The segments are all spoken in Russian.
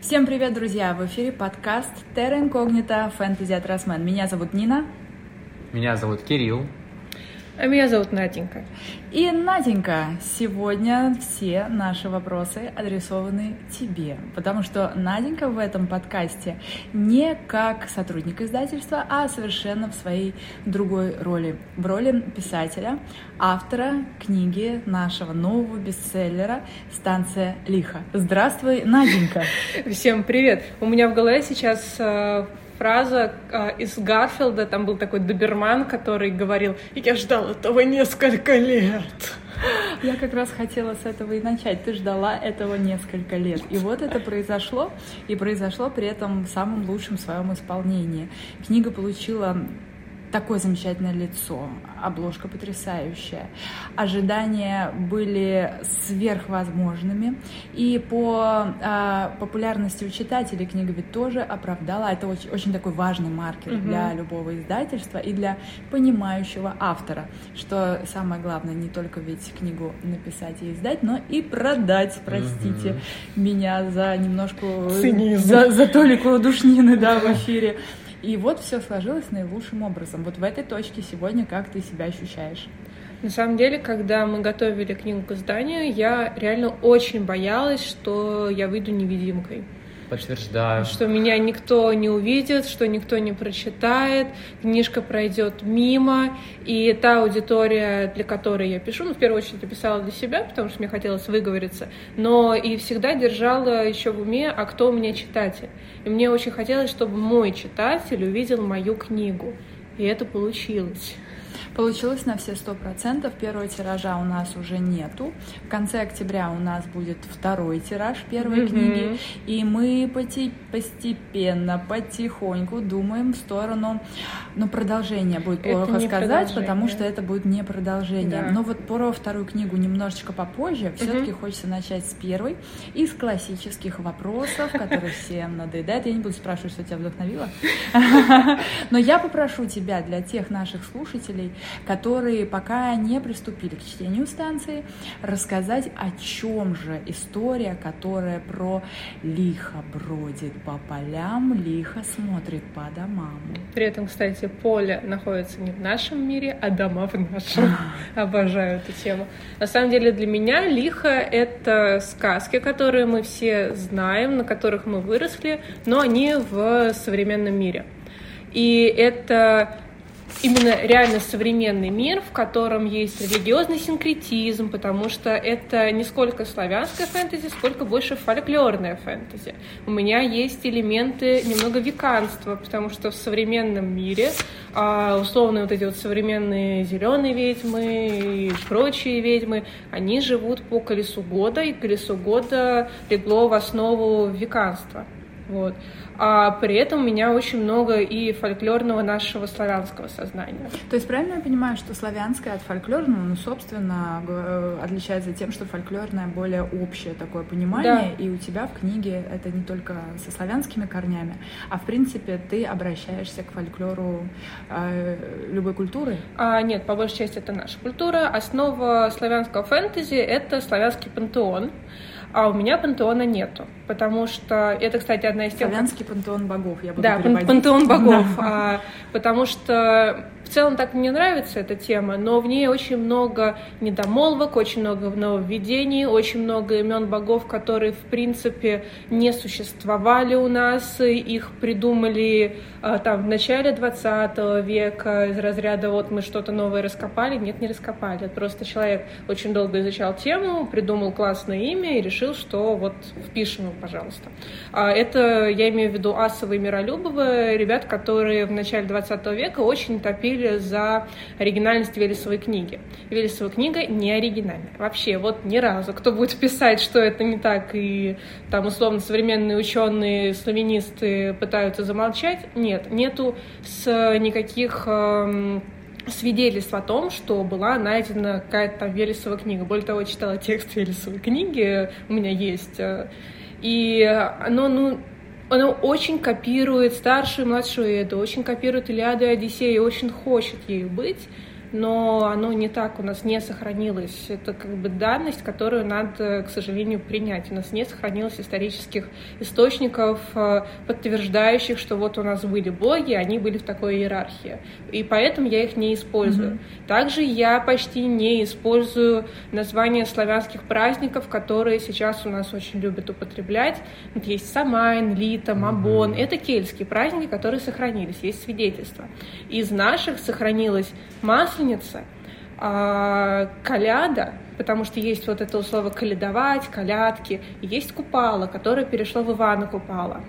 Всем привет, друзья! В эфире подкаст Terra Incognita Fantasy от. Меня зовут Нина. Меня зовут Кирилл. А меня зовут Наденька. И, Наденька, сегодня все наши вопросы адресованы тебе, потому что Наденька в этом подкасте не как сотрудник издательства, а совершенно в своей другой роли. В роли писателя, автора книги нашего нового бестселлера «Станция лиха». Здравствуй, Наденька! Всем привет! У меня в голове сейчас э, фраза э, из Гарфилда, там был такой доберман, который говорил, я ждал этого несколько лет. Я как раз хотела с этого и начать. Ты ждала этого несколько лет. И вот это произошло, и произошло при этом в самом лучшем своем исполнении. Книга получила такое замечательное лицо, обложка потрясающая. Ожидания были сверхвозможными, и по э, популярности у читателей книга ведь тоже оправдала. Это очень, очень такой важный маркер угу. для любого издательства и для понимающего автора, что самое главное не только ведь книгу написать и издать, но и продать. Простите угу. меня за немножко за, за толику душнины, да, в эфире. И вот все сложилось наилучшим образом. Вот в этой точке сегодня как ты себя ощущаешь? На самом деле, когда мы готовили книгу к изданию, я реально очень боялась, что я выйду невидимкой. Подтверждаю. Что меня никто не увидит, что никто не прочитает, книжка пройдет мимо, и та аудитория, для которой я пишу, ну, в первую очередь я писала для себя, потому что мне хотелось выговориться, но и всегда держала еще в уме, а кто у меня читатель. И мне очень хотелось, чтобы мой читатель увидел мою книгу. И это получилось. Получилось на все сто процентов. Первого тиража у нас уже нету. В конце октября у нас будет второй тираж первой mm-hmm. книги. И мы постепенно, потихоньку думаем в сторону, ну, продолжения будет плохо сказать, потому что это будет не продолжение. Да. Но вот про вторую книгу немножечко попозже. Все-таки mm-hmm. хочется начать с первой. Из классических вопросов, которые всем надоедают. Я не буду спрашивать, что тебя вдохновило. Но я попрошу тебя для тех наших слушателей, которые пока не приступили к чтению станции, рассказать, о чем же история, которая про лихо бродит по полям, лихо смотрит по домам. При этом, кстати, поле находится не в нашем мире, а дома в нашем. Обожаю эту тему. На самом деле для меня лихо — это сказки, которые мы все знаем, на которых мы выросли, но они в современном мире. И это именно реально современный мир, в котором есть религиозный синкретизм, потому что это не сколько славянская фэнтези, сколько больше фольклорная фэнтези. У меня есть элементы немного веканства, потому что в современном мире а условно вот эти вот современные зеленые ведьмы и прочие ведьмы, они живут по колесу года, и колесо года легло в основу веканства. Вот а при этом у меня очень много и фольклорного нашего славянского сознания. То есть правильно я понимаю, что славянское от фольклорного, ну, собственно, отличается тем, что фольклорное более общее такое понимание, да. и у тебя в книге это не только со славянскими корнями, а в принципе ты обращаешься к фольклору э, любой культуры? А, нет, по большей части это наша культура. Основа славянского фэнтези — это славянский пантеон а у меня пантеона нету, потому что это, кстати, одна из тем... Славянский пантеон богов, я буду Да, переводить. пантеон богов, а, потому что в целом так мне нравится эта тема, но в ней очень много недомолвок, очень много нововведений, очень много имен богов, которые, в принципе, не существовали у нас, их придумали а, там в начале 20 века из разряда вот мы что-то новое раскопали. Нет, не раскопали. Просто человек очень долго изучал тему, придумал классное имя и решил, что вот впишем его, пожалуйста. А, это я имею в виду Асова и ребят, которые в начале 20 века очень топили топили за оригинальность Велесовой книги. Велесова книга не оригинальная. Вообще, вот ни разу. Кто будет писать, что это не так, и там условно современные ученые, славянисты пытаются замолчать, нет, нету с никаких эм, свидетельств о том, что была найдена какая-то там Велесова книга. Более того, читала текст Велесовой книги, у меня есть. Э, и оно, ну, оно очень копирует старшую и младшую Эду, очень копирует Илиаду и Одиссею, очень хочет ею быть, но оно не так у нас не сохранилось. Это как бы данность, которую надо, к сожалению, принять. У нас не сохранилось исторических источников, э, подтверждающих, что вот у нас были боги, они были в такой иерархии. И поэтому я их не использую. Mm-hmm. Также я почти не использую названия славянских праздников, которые сейчас у нас очень любят употреблять. Вот есть Самайн, Лита, Мабон. Mm-hmm. Это кельтские праздники, которые сохранились, есть свидетельства. Из наших сохранилась Масленица, а, Коляда, потому что есть вот это слово «калядовать», «колядки», есть Купала, которое перешло в Ивана Купала.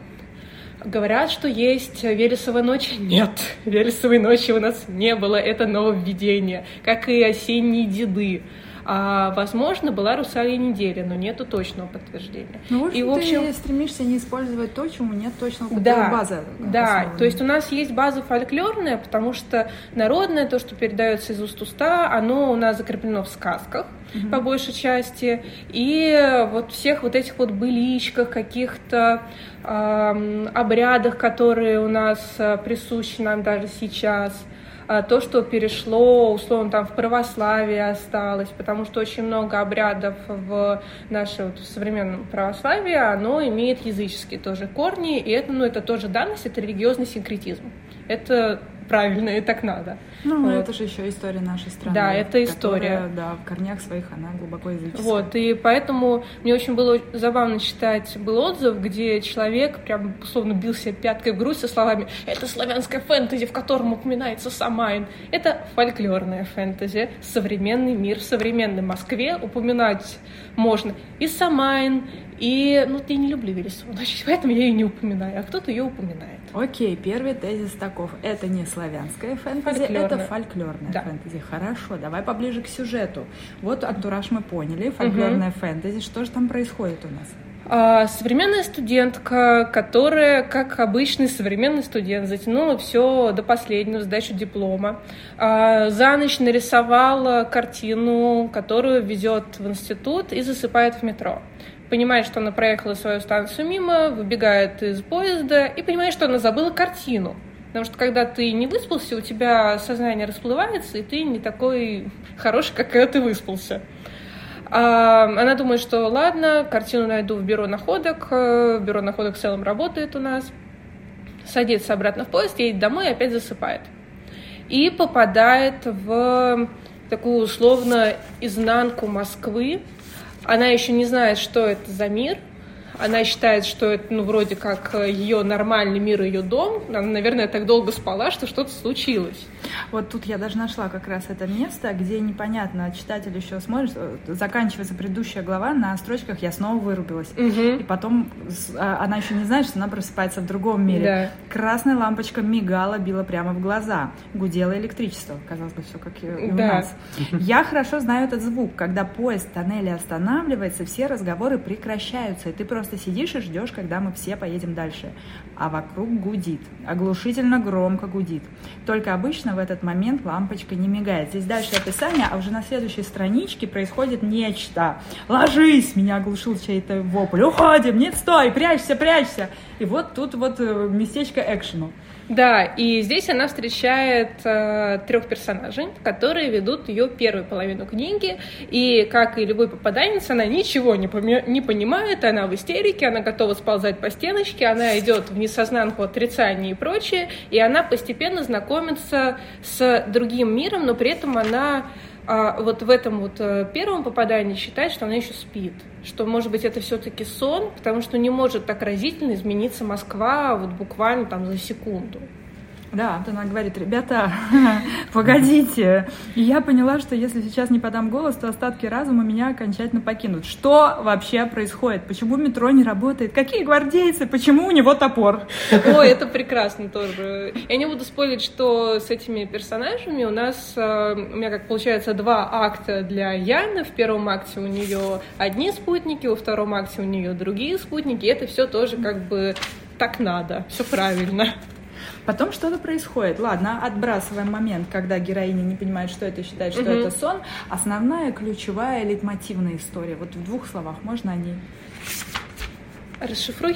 Говорят, что есть Вересовая ночь. Нет, Вересовой ночи у нас не было. Это нововведение, как и осенние деды. А, возможно, была русалия неделя, но нету точного подтверждения. Ну, в общем, и, в общем, ты стремишься не использовать то, чему нет точного да, базы. Да, то есть у нас есть база фольклорная, потому что народное, то, что передается из уст уста, оно у нас закреплено в сказках угу. по большей части, и вот всех вот этих вот быличках, каких-то э, обрядах, которые у нас э, присущи нам даже сейчас – а, то, что перешло, условно, там в православие осталось, потому что очень много обрядов в нашем вот, современном православии, оно имеет языческие тоже корни, и это, ну, это тоже данность, это религиозный синкретизм. Это правильно, и так надо. Ну, вот. это же еще история нашей страны. Да, это история. Которая, да, в корнях своих она глубоко языческая. Вот, и поэтому мне очень было забавно читать был отзыв, где человек прям условно бил себе пяткой в грудь со словами «Это славянское фэнтези, в котором упоминается Самайн». Это фольклорное фэнтези, современный мир в современной Москве упоминать можно и Самайн, и, ну, я не люблю Вересову ночь, поэтому я ее не упоминаю, а кто-то ее упоминает. Окей, первый тезис таков. Это не славянское фэнтези, Фольклорное. это фольклорное да. фэнтези. Хорошо, давай поближе к сюжету. Вот антураж мы поняли, фольклорное угу. фэнтези. Что же там происходит у нас? А, современная студентка, которая, как обычный современный студент, затянула все до последнего, сдачу диплома. А, за ночь нарисовала картину, которую везет в институт и засыпает в метро понимает, что она проехала свою станцию мимо, выбегает из поезда и понимает, что она забыла картину. Потому что когда ты не выспался, у тебя сознание расплывается, и ты не такой хороший, как когда ты выспался. А она думает, что ладно, картину найду в бюро находок. Э, бюро находок в целом работает у нас. Садится обратно в поезд, едет домой и опять засыпает. И попадает в такую условно изнанку Москвы, она еще не знает, что это за мир, она считает, что это, ну, вроде как э, ее нормальный мир, ее дом. Она, наверное, так долго спала, что что-то случилось. Вот тут я даже нашла как раз это место, где непонятно, читатель еще смотрит, э, заканчивается предыдущая глава, на строчках я снова вырубилась. Угу. И потом а, она еще не знает, что она просыпается в другом мире. Да. Красная лампочка мигала, била прямо в глаза. Гудело электричество. Казалось бы, все как и у да. нас. Я хорошо знаю этот звук. Когда поезд в тоннеле останавливается, все разговоры прекращаются, и ты просто просто сидишь и ждешь, когда мы все поедем дальше. А вокруг гудит, оглушительно громко гудит. Только обычно в этот момент лампочка не мигает. Здесь дальше описание, а уже на следующей страничке происходит нечто. «Ложись!» — меня оглушил чей-то вопль. «Уходим! Нет, стой! Прячься, прячься!» И вот тут вот э, местечко экшену. Да, и здесь она встречает э, трех персонажей, которые ведут ее первую половину книги. И, как и любой попаданец, она ничего не, поми- не понимает, она в истерике, она готова сползать по стеночке, она идет в несознанку отрицания и прочее, и она постепенно знакомится с другим миром, но при этом она а вот в этом вот э, первом попадании считает, что она еще спит, что, может быть, это все-таки сон, потому что не может так разительно измениться Москва вот буквально там за секунду. Да, она говорит, ребята, погодите. И я поняла, что если сейчас не подам голос, то остатки разума меня окончательно покинут. Что вообще происходит? Почему метро не работает? Какие гвардейцы? Почему у него топор? Ой, это прекрасно тоже. Я не буду спорить, что с этими персонажами у нас, э, у меня как получается, два акта для Яны. В первом акте у нее одни спутники, во втором акте у нее другие спутники. Это все тоже как бы так надо, все правильно. Потом что-то происходит. Ладно, отбрасываем момент, когда героиня не понимает, что это, считает, что угу. это сон. Основная, ключевая, лейтмотивная история. Вот в двух словах можно о ней? Расшифруй.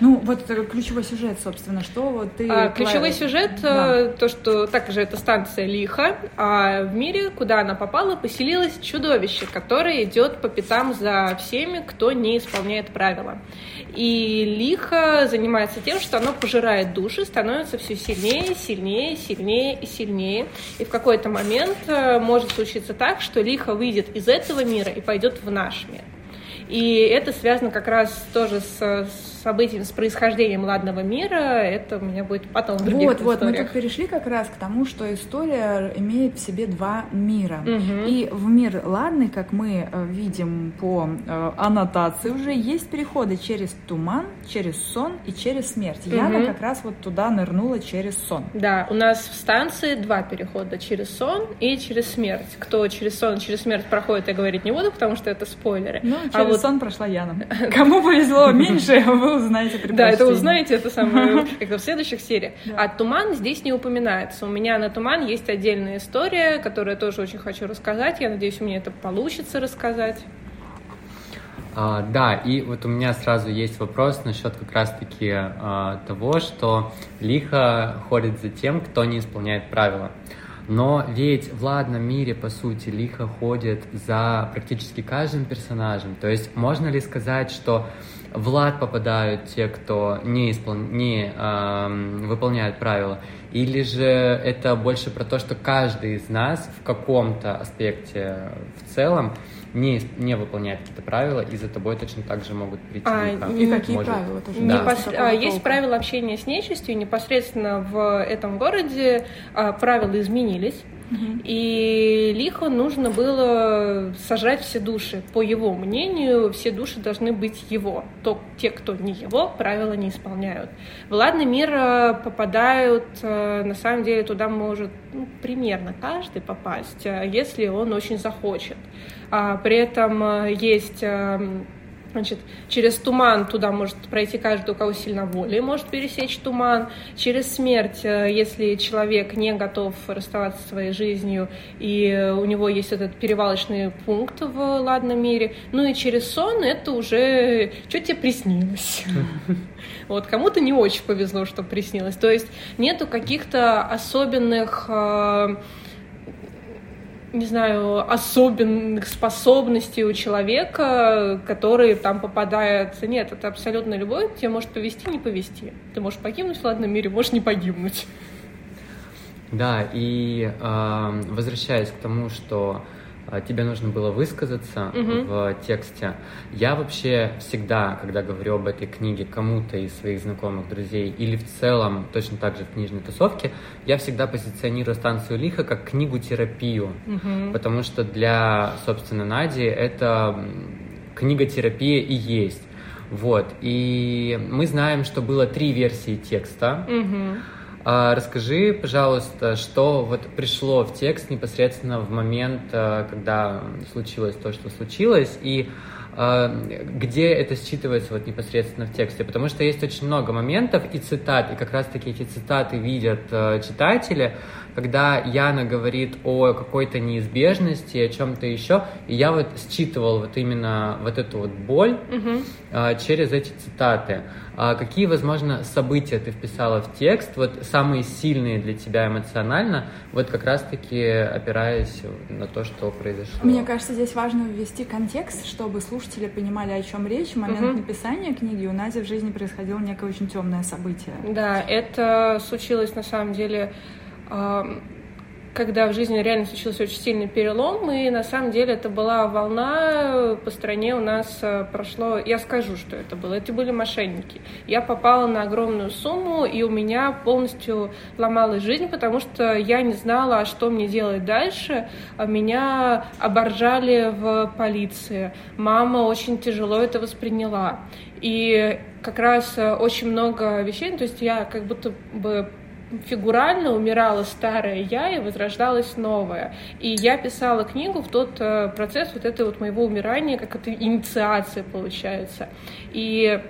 Ну, вот ключевой сюжет, собственно, что вот ты... А, ключевой сюжет, Да. э, то, что также это станция Лиха, а в мире, куда она попала, поселилось чудовище, которое идет по пятам за всеми, кто не исполняет правила. И Лиха занимается тем, что оно пожирает души, становится все сильнее, сильнее, сильнее и сильнее. И в какой-то момент э, может случиться так, что Лиха выйдет из этого мира и пойдет в наш мир. И это связано как раз тоже с, с событием, с происхождением ладного мира. Это у меня будет потом в других Вот, вот, мы тут перешли как раз к тому, что история имеет в себе два мира. Мгм. И в мир ладный, как мы э, видим по э, аннотации уже, есть переходы через туман, через сон и через смерть. Яна Мгм. как раз вот туда нырнула через сон. Да, у нас в станции два перехода через сон и через смерть. Кто через сон и через смерть проходит, я говорить не буду, потому что это спойлеры. Ну, А через вот- сон прошла Яна. Кому повезло меньше, вы узнаете при Да, это узнаете, это самое, как в следующих сериях. А туман здесь не упоминается. У меня на туман есть отдельная история, которую я тоже очень хочу рассказать. Я надеюсь, у меня это получится рассказать. А, да, и вот у меня сразу есть вопрос насчет как раз-таки а, того, что лихо ходит за тем, кто не исполняет правила. Но ведь в ладном мире, по сути, лихо ходит за практически каждым персонажем. То есть можно ли сказать, что в лад попадают те, кто не, испол... не ам, выполняет правила? Или же это больше про то, что каждый из нас в каком-то аспекте в целом не, не выполняет какие-то правила, и за тобой точно так же могут прийти А? И какие Может. правила тоже? Да. Непос- а, Есть правила общения с нечистью, непосредственно в этом городе а, правила изменились. И Лиху нужно было сожрать все души. По его мнению, все души должны быть его. То те, кто не его, правила не исполняют. В мир попадают, э, на самом деле, туда может ну, примерно каждый попасть, э, если он очень захочет. А, При этом э, есть эм, Значит, через туман туда может пройти каждый, у кого сильно воли, может пересечь туман. Через смерть, э, если человек не готов расставаться со своей жизнью, и э, у него есть этот перевалочный пункт в ладном мире. Ну и через сон это уже что тебе приснилось. Вот кому-то не очень повезло, что приснилось. То есть нету каких-то особенных э, не знаю, особенных способностей у человека, которые там попадают. Нет, это абсолютно любой. Тебе может повести, не повести. Ты можешь погибнуть в ладном мире, можешь не погибнуть. Да, и э, возвращаясь к тому, что тебе нужно было высказаться Мгм. в тексте, я вообще всегда, когда говорю об этой книге кому-то из своих знакомых, друзей, или в целом точно так же в книжной тусовке, я всегда позиционирую станцию Лиха как книгу-терапию, потому что для, собственно, Нади это книга-терапия и есть. Вот, и мы знаем, что было три версии текста. Мгм. А, Расскажи, пожалуйста, что вот пришло в текст непосредственно в момент, а, когда случилось то, что случилось, и а, где это считывается вот непосредственно в тексте, потому что есть очень много моментов и цитат, и как раз-таки эти цитаты видят а, читатели, когда Яна говорит о какой-то неизбежности, о чем-то еще, и я вот считывал вот именно вот эту вот боль Мгм. а, через эти цитаты. А Какие, возможно, события ты вписала в текст, вот самые сильные для тебя эмоционально, вот как раз-таки опираясь на то, что произошло? Мне кажется, здесь важно ввести контекст, чтобы слушатели понимали, о чем речь. В момент Мгм. написания книги у Нади в жизни происходило некое очень темное событие. Да, это случилось на самом деле, когда в жизни реально случился очень сильный перелом, и на самом деле это была волна по стране у нас э, прошло, я скажу, что это было, это были мошенники. Я попала на огромную сумму, и у меня полностью ломалась жизнь, потому что я не знала, а что мне делать дальше. А Меня оборжали в полиции. Мама очень тяжело это восприняла. И как раз э, очень много вещей, то есть я как будто бы фигурально умирала старая я и возрождалась новая. И я писала книгу в тот э, процесс вот этой вот моего умирания, как это инициация получается. И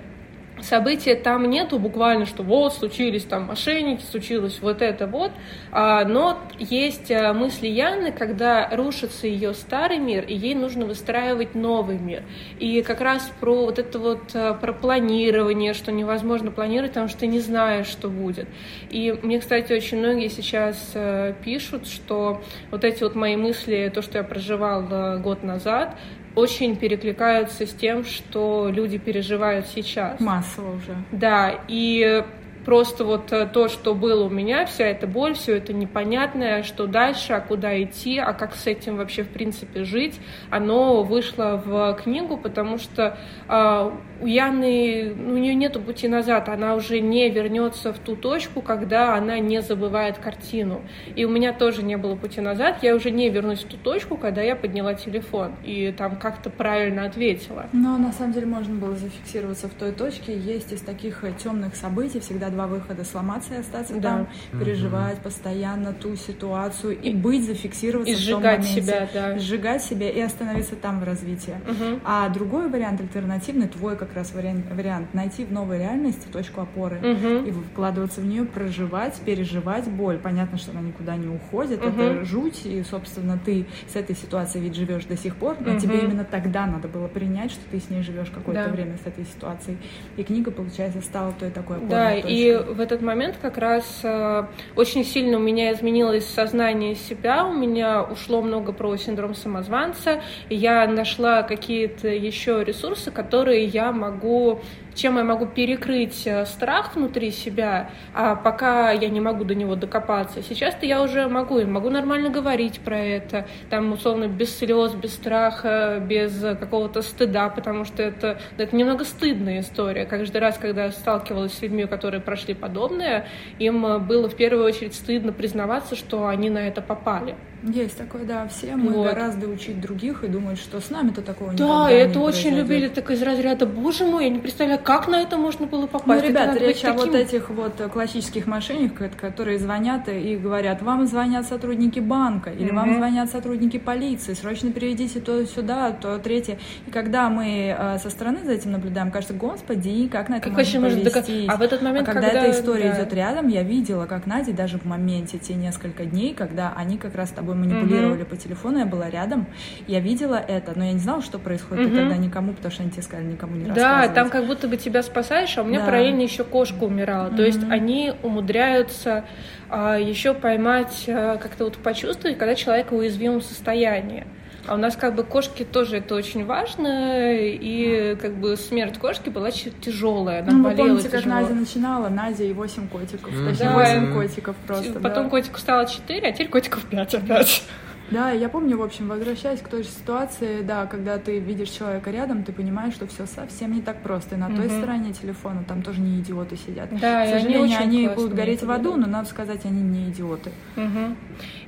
события там нету буквально, что вот случились там мошенники, случилось вот это вот, а, но есть а, мысли Яны, когда рушится ее старый мир, и ей нужно выстраивать новый мир. И как раз про вот это вот а, про планирование, что невозможно планировать, потому что ты не знаешь, что будет. И мне, кстати, очень многие сейчас пишут, что вот эти вот мои мысли, то, что я проживала год назад, очень перекликаются с тем, что люди переживают сейчас. Массово уже. Да, и просто вот э, то, что было у меня, вся эта боль, все это непонятное, что дальше, а куда идти, а как с этим вообще в принципе жить, оно вышло в книгу, потому что э, у Яны, ну, у нее нету пути назад, она уже не вернется в ту точку, когда она не забывает картину. И у меня тоже не было пути назад, я уже не вернусь в ту точку, когда я подняла телефон и там как-то правильно ответила. Но на самом деле можно было зафиксироваться в той точке. Есть из таких темных событий всегда два выхода: сломаться и остаться да. там, переживать угу. постоянно ту ситуацию и быть, зафиксироваться и в том моменте, себя, да. сжигать себя и остановиться там в развитии. Угу. А другой вариант альтернативный, твой как раз вариант, вариант найти в новой реальности точку опоры угу. и вкладываться в нее, проживать, переживать боль. Понятно, что она никуда не уходит, угу. это жуть, и, собственно, ты с этой ситуацией ведь живешь до сих пор, но угу. тебе именно тогда надо было принять, что ты с ней живешь какое-то да. время с этой ситуацией. И книга, получается, стала той такой опорой. Да, точкой. и в этот момент как раз э, очень сильно у меня изменилось сознание себя, у меня ушло много про синдром самозванца, я нашла какие-то еще ресурсы, которые я могу чем я могу перекрыть э, страх внутри себя, а пока я не могу до него докопаться. Сейчас-то я уже могу, и могу нормально говорить про это, там, условно, без слез, без страха, без какого-то стыда, потому что это, это немного стыдная история. Каждый раз, когда я сталкивалась с людьми, которые прошли подобное, им э, было в первую очередь стыдно признаваться, что они на это попали. Есть такое, да. Все мы вот. гораздо учить других и думать, что с нами-то такого Да, и это очень любили так из разряда, боже мой, я не представляю, как на это можно было попасть. Ну, ребята, речь о вот этих вот классических мошенниках, которые звонят и говорят, вам звонят сотрудники банка, или mm-hmm. вам звонят сотрудники полиции, срочно переведите то сюда, то третье. И когда мы э, со стороны за этим наблюдаем, кажется, господи, как на это как можно повестись. А в этот момент, а когда, когда эта история да. идет рядом, я видела, как Надя даже в моменте, те несколько дней, когда они как раз с тобой манипулировали mm-hmm. по телефону, я была рядом, я видела это, но я не знала, что происходит mm-hmm. тогда никому, потому что они тебе сказали никому не Да, там как будто бы тебя спасаешь, а у меня да. параллельно еще кошка умирала. Mm-hmm. То есть они умудряются а, еще поймать, а, как-то вот почувствовать, когда человек в уязвимом состоянии. А у нас как бы кошки тоже это очень важно, и как бы смерть кошки была тяжелая, она ну, болела помните, тяжело. как Надя начинала, Надя и 8 котиков, mm-hmm. точнее 8 котиков просто. Потом да. котику стало 4, а теперь котиков 5 опять. Да, я помню, в общем, возвращаясь к той же ситуации, да, когда ты видишь человека рядом, ты понимаешь, что все совсем не так просто. И на угу. той стороне телефона там тоже не идиоты сидят. Да, К сожалению, они, они будут гореть в аду, но надо сказать, они не идиоты. Угу.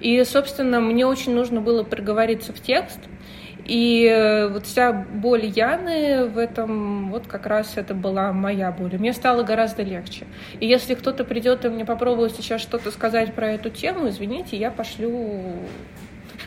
И, собственно, мне очень нужно было проговориться в текст. И э, вот вся боль Яны в этом, вот как раз это была моя боль. Мне стало гораздо легче. И если кто-то придет и мне попробует сейчас что-то сказать про эту тему, извините, я пошлю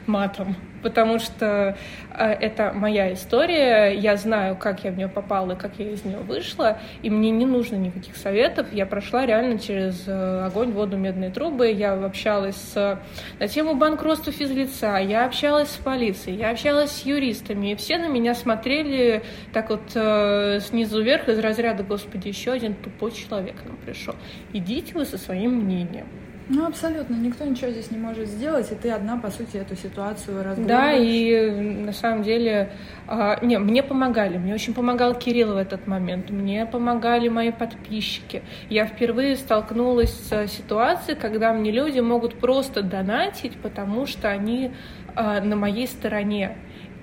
матом, потому что э, это моя история, я знаю, как я в нее попала, как я из нее вышла, и мне не нужно никаких советов. Я прошла реально через э, огонь, воду, медные трубы, я общалась с, на тему банкротства физлица, я общалась с полицией, я общалась с юристами, и все на меня смотрели так вот э, снизу вверх из разряда, господи, еще один тупой человек нам пришел. Идите вы со своим мнением. Ну, абсолютно. Никто ничего здесь не может сделать, и ты одна, по сути, эту ситуацию разговариваешь. Да, и на самом деле... А, не, мне помогали. Мне очень помогал Кирилл в этот момент. Мне помогали мои подписчики. Я впервые столкнулась с ситуацией, когда мне люди могут просто донатить, потому что они а, на моей стороне.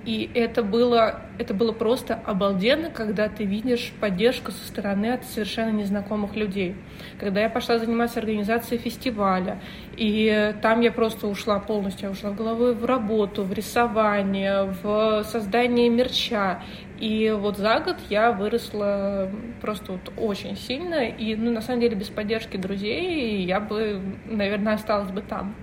И это было, это было просто обалденно, когда ты видишь поддержку со стороны от совершенно незнакомых людей. Когда я пошла заниматься организацией фестиваля, и там я просто ушла полностью, я ушла головой в работу, в рисование, в создание мерча. И вот за год я выросла просто вот очень сильно, и ну, на самом деле без поддержки друзей я бы, наверное, осталась бы там.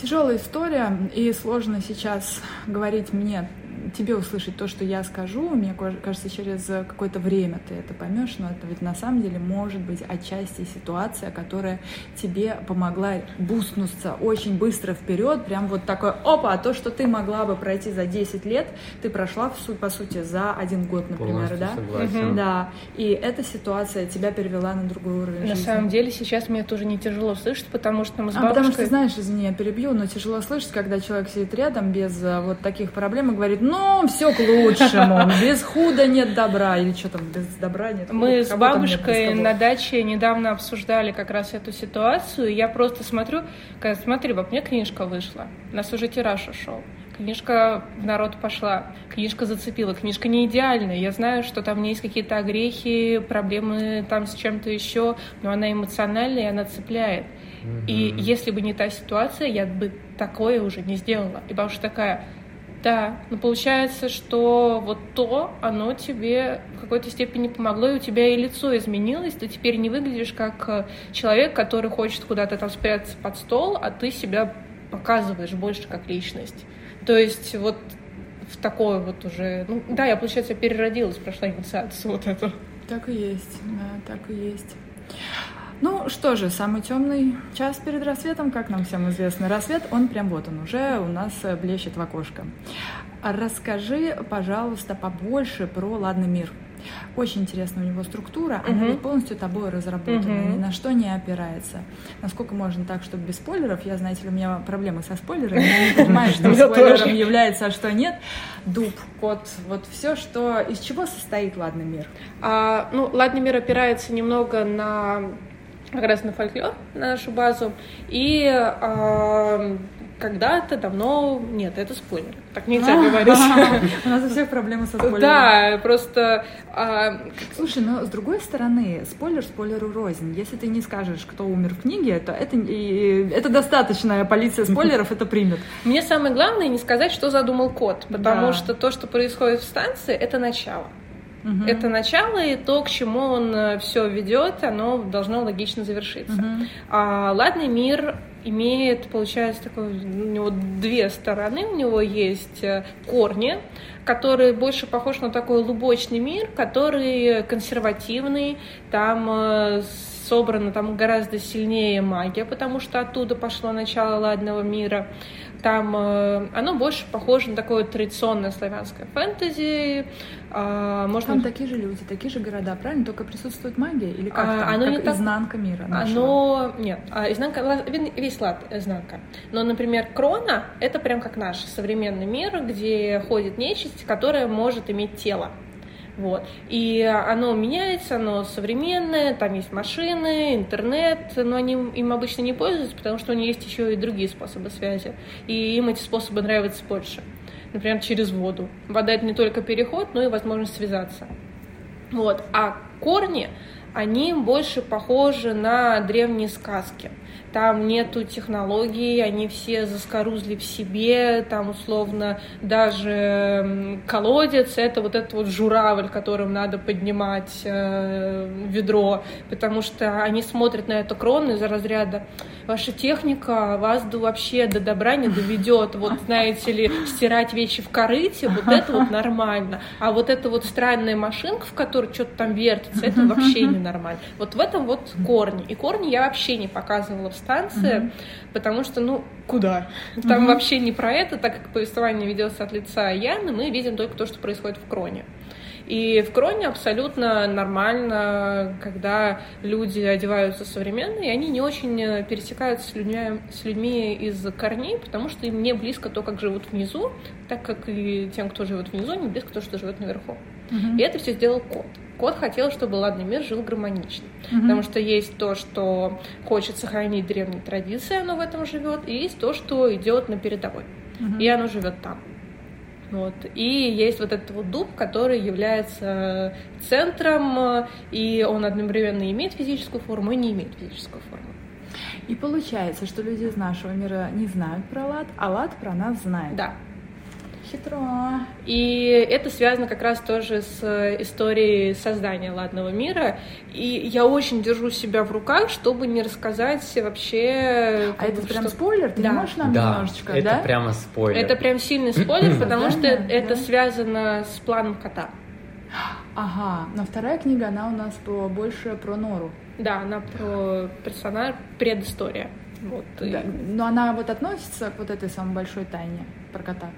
Тяжелая история, и сложно сейчас говорить мне тебе услышать то, что я скажу, мне кажется, через какое-то время ты это поймешь, но это ведь на самом деле может быть отчасти ситуация, которая тебе помогла буснуться очень быстро вперед, прям вот такое, опа, а то, что ты могла бы пройти за 10 лет, ты прошла, по сути, за один год, например, Полностью да? согласен. Да, и эта ситуация тебя перевела на другой уровень На жизни. самом деле сейчас мне тоже не тяжело слышать, потому что мы с А, бабушкой... потому что, знаешь, извини, я перебью, но тяжело слышать, когда человек сидит рядом без а, вот таких проблем и говорит, ну, все к лучшему, без худа нет добра, или что там, без добра нет худа, Мы с нет бабушкой на даче недавно обсуждали как раз эту ситуацию, и я просто смотрю, говорю, смотри, баб, мне книжка вышла, у нас уже тираж ушел. Книжка в народ пошла, книжка зацепила, книжка не идеальная. Я знаю, что там есть какие-то огрехи, проблемы там с чем-то еще, но она эмоциональная и она цепляет. И если бы не та ситуация, я бы такое уже не сделала. И бабушка такая, да, но получается, что вот то, оно тебе в какой-то степени помогло, и у тебя и лицо изменилось, ты теперь не выглядишь как э, человек, который хочет куда-то там спрятаться под стол, а ты себя показываешь больше как личность. То есть вот в такое вот уже... Ну, да, я, получается, переродилась, прошла инициацию вот эту. Так и есть, да, так и есть. Ну что же, самый темный час перед рассветом, как нам всем известно. Рассвет, он прям вот он уже у нас э, блещет в окошко. Расскажи, пожалуйста, побольше про «Ладный мир». Очень интересна у него структура, она Мгм. ведь полностью тобой разработана, Мгм. ни на что не опирается. Насколько можно так, чтобы без спойлеров? Я, знаете ли, у меня проблемы со спойлерами, я не понимаю, что спойлером является, а что нет. Дуб, кот, вот все, что... Из чего состоит «Ладный мир»? А, ну, «Ладный мир» опирается немного на как раз на фольклор, на нашу базу. И а, когда-то давно... Нет, это спойлер. Так нельзя говорить. У нас у всех проблемы со спойлером. Да, просто... а, Слушай, но с другой стороны, спойлер спойлеру рознь. Если ты не скажешь, кто умер в книге, то это, это достаточно. Полиция спойлеров это примет. Мне самое главное не сказать, что задумал кот, потому что то, что происходит в станции, это начало. Мгм. Это начало, и то, к чему он все ведет, оно должно логично завершиться. Мгм. А «Ладный мир» имеет, получается, такой, у него две стороны. У него есть э, корни, которые больше похож на такой лубочный мир, который консервативный, там э, собрана там гораздо сильнее магия, потому что оттуда пошло начало ладного мира. Там э, оно больше похоже на такое традиционное славянское фэнтези. А, можно Там такие же люди, такие же города, правильно? Только присутствует магия или как А, там? оно Как не так- изнанка мира нашего? Оно... Нет, а, изнанка... весь лад изнанка. Но, например, крона — это прям как наш современный мир, где ходит нечисть, которая может иметь тело. Вот. И оно меняется, оно современное, там есть машины, интернет, но они им обычно не пользуются, потому что у них есть еще и другие способы связи. И им эти способы нравятся больше. Например, через воду. Вода — это не только переход, но и возможность связаться. Вот. А корни, они больше похожи на древние сказки. Там нету технологий, они все заскорузли в себе, там условно даже колодец, это вот этот вот журавль, которым надо поднимать э, ведро, потому что они смотрят на эту крону из разряда ваша техника вас до, вообще до добра не доведет. Вот, знаете ли, стирать вещи в корыте, вот это вот нормально. А вот эта вот странная машинка, в которой что-то там вертится, это вообще ненормально. Вот в этом вот корни. И корни я вообще не показывала в станции, потому что, ну, куда? Там вообще не про это, так как повествование ведется от лица Яны, мы видим только то, что происходит в кроне. И в Кроне абсолютно нормально, когда люди одеваются современно, и они не очень э, пересекаются с людьми, с людьми из корней, потому что им не близко то, как живут внизу, так как и тем, кто живет внизу, не близко то, что живет наверху. Мгм. И это все сделал кот. Кот хотел, чтобы ладный мир жил гармонично. Мгм. Потому что есть то, что хочет сохранить древние традиции, оно в этом живет, и есть то, что идет на передовой. Мгм. И оно живет там. Вот. И есть вот этот вот дуб, который является центром, и он одновременно имеет физическую форму и не имеет физическую форму. И получается, что люди из нашего мира не знают про лад, а лад про нас знает. Да. Хитро. И это связано как раз тоже с историей создания «Ладного мира». И я очень держу себя в руках, чтобы не рассказать вообще... А это что... прям спойлер? Ты да. не можешь нам да, немножечко, это да? прямо спойлер. Это прям сильный спойлер, потому что это связано с планом кота. Ага, но вторая книга, она у нас про, больше про Нору. Да, она про персонаж, предыстория. Вот. и Да. Но она вот относится к вот этой самой большой тайне про кота.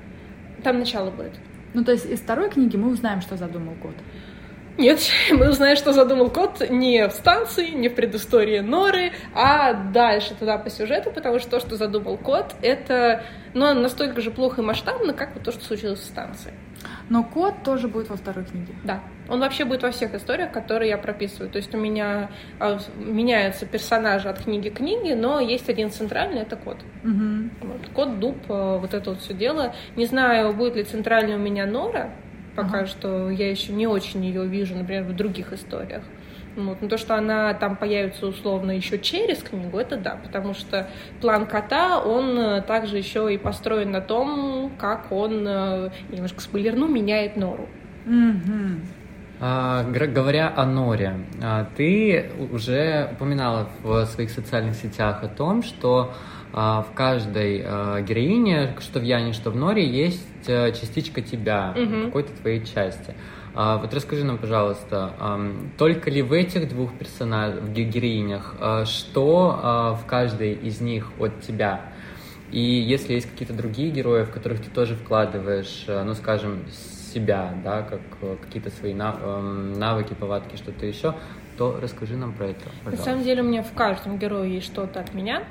Там начало будет. Ну, то есть из второй книги мы узнаем, что задумал кот. Нет, мы узнаем, что задумал кот не в станции, не в предыстории Норы, а дальше туда по сюжету, потому что то, что задумал кот, это ну, настолько же плохо и масштабно, как вот то, что случилось в станции. Но кот тоже будет во второй книге. Да, он вообще будет во всех историях, которые я прописываю. То есть у меня а, меняются персонажи от книги к книге, но есть один центральный, это кот. Мгм. Вот, кот, дуб, э, вот это вот все дело. Не знаю, будет ли центральный у меня Нора, пока Ага. что я еще не очень ее вижу, например, в других историях. Вот. Но то, что она там появится условно еще через книгу, это да, потому что план кота, он э, также еще и построен на том, как он, э, немножко спойлерну, меняет Нору. А, говоря о Норе, а, ты уже упоминала в своих социальных сетях о том, что а, в каждой а, героине, что в Яне, что в Норе, есть а, частичка тебя, Мгм. какой-то твоей части. А, вот расскажи нам, пожалуйста, только ли в этих двух персонажах, в ге- героинях, а, что а, в каждой из них от тебя? И если есть какие-то другие герои, в которых ты тоже вкладываешь, ну, скажем, себя, да, как какие-то свои нав- навыки, повадки, что-то еще, то расскажи нам про это, На пожалуйста. самом деле у меня в каждом герое есть что-то от меня.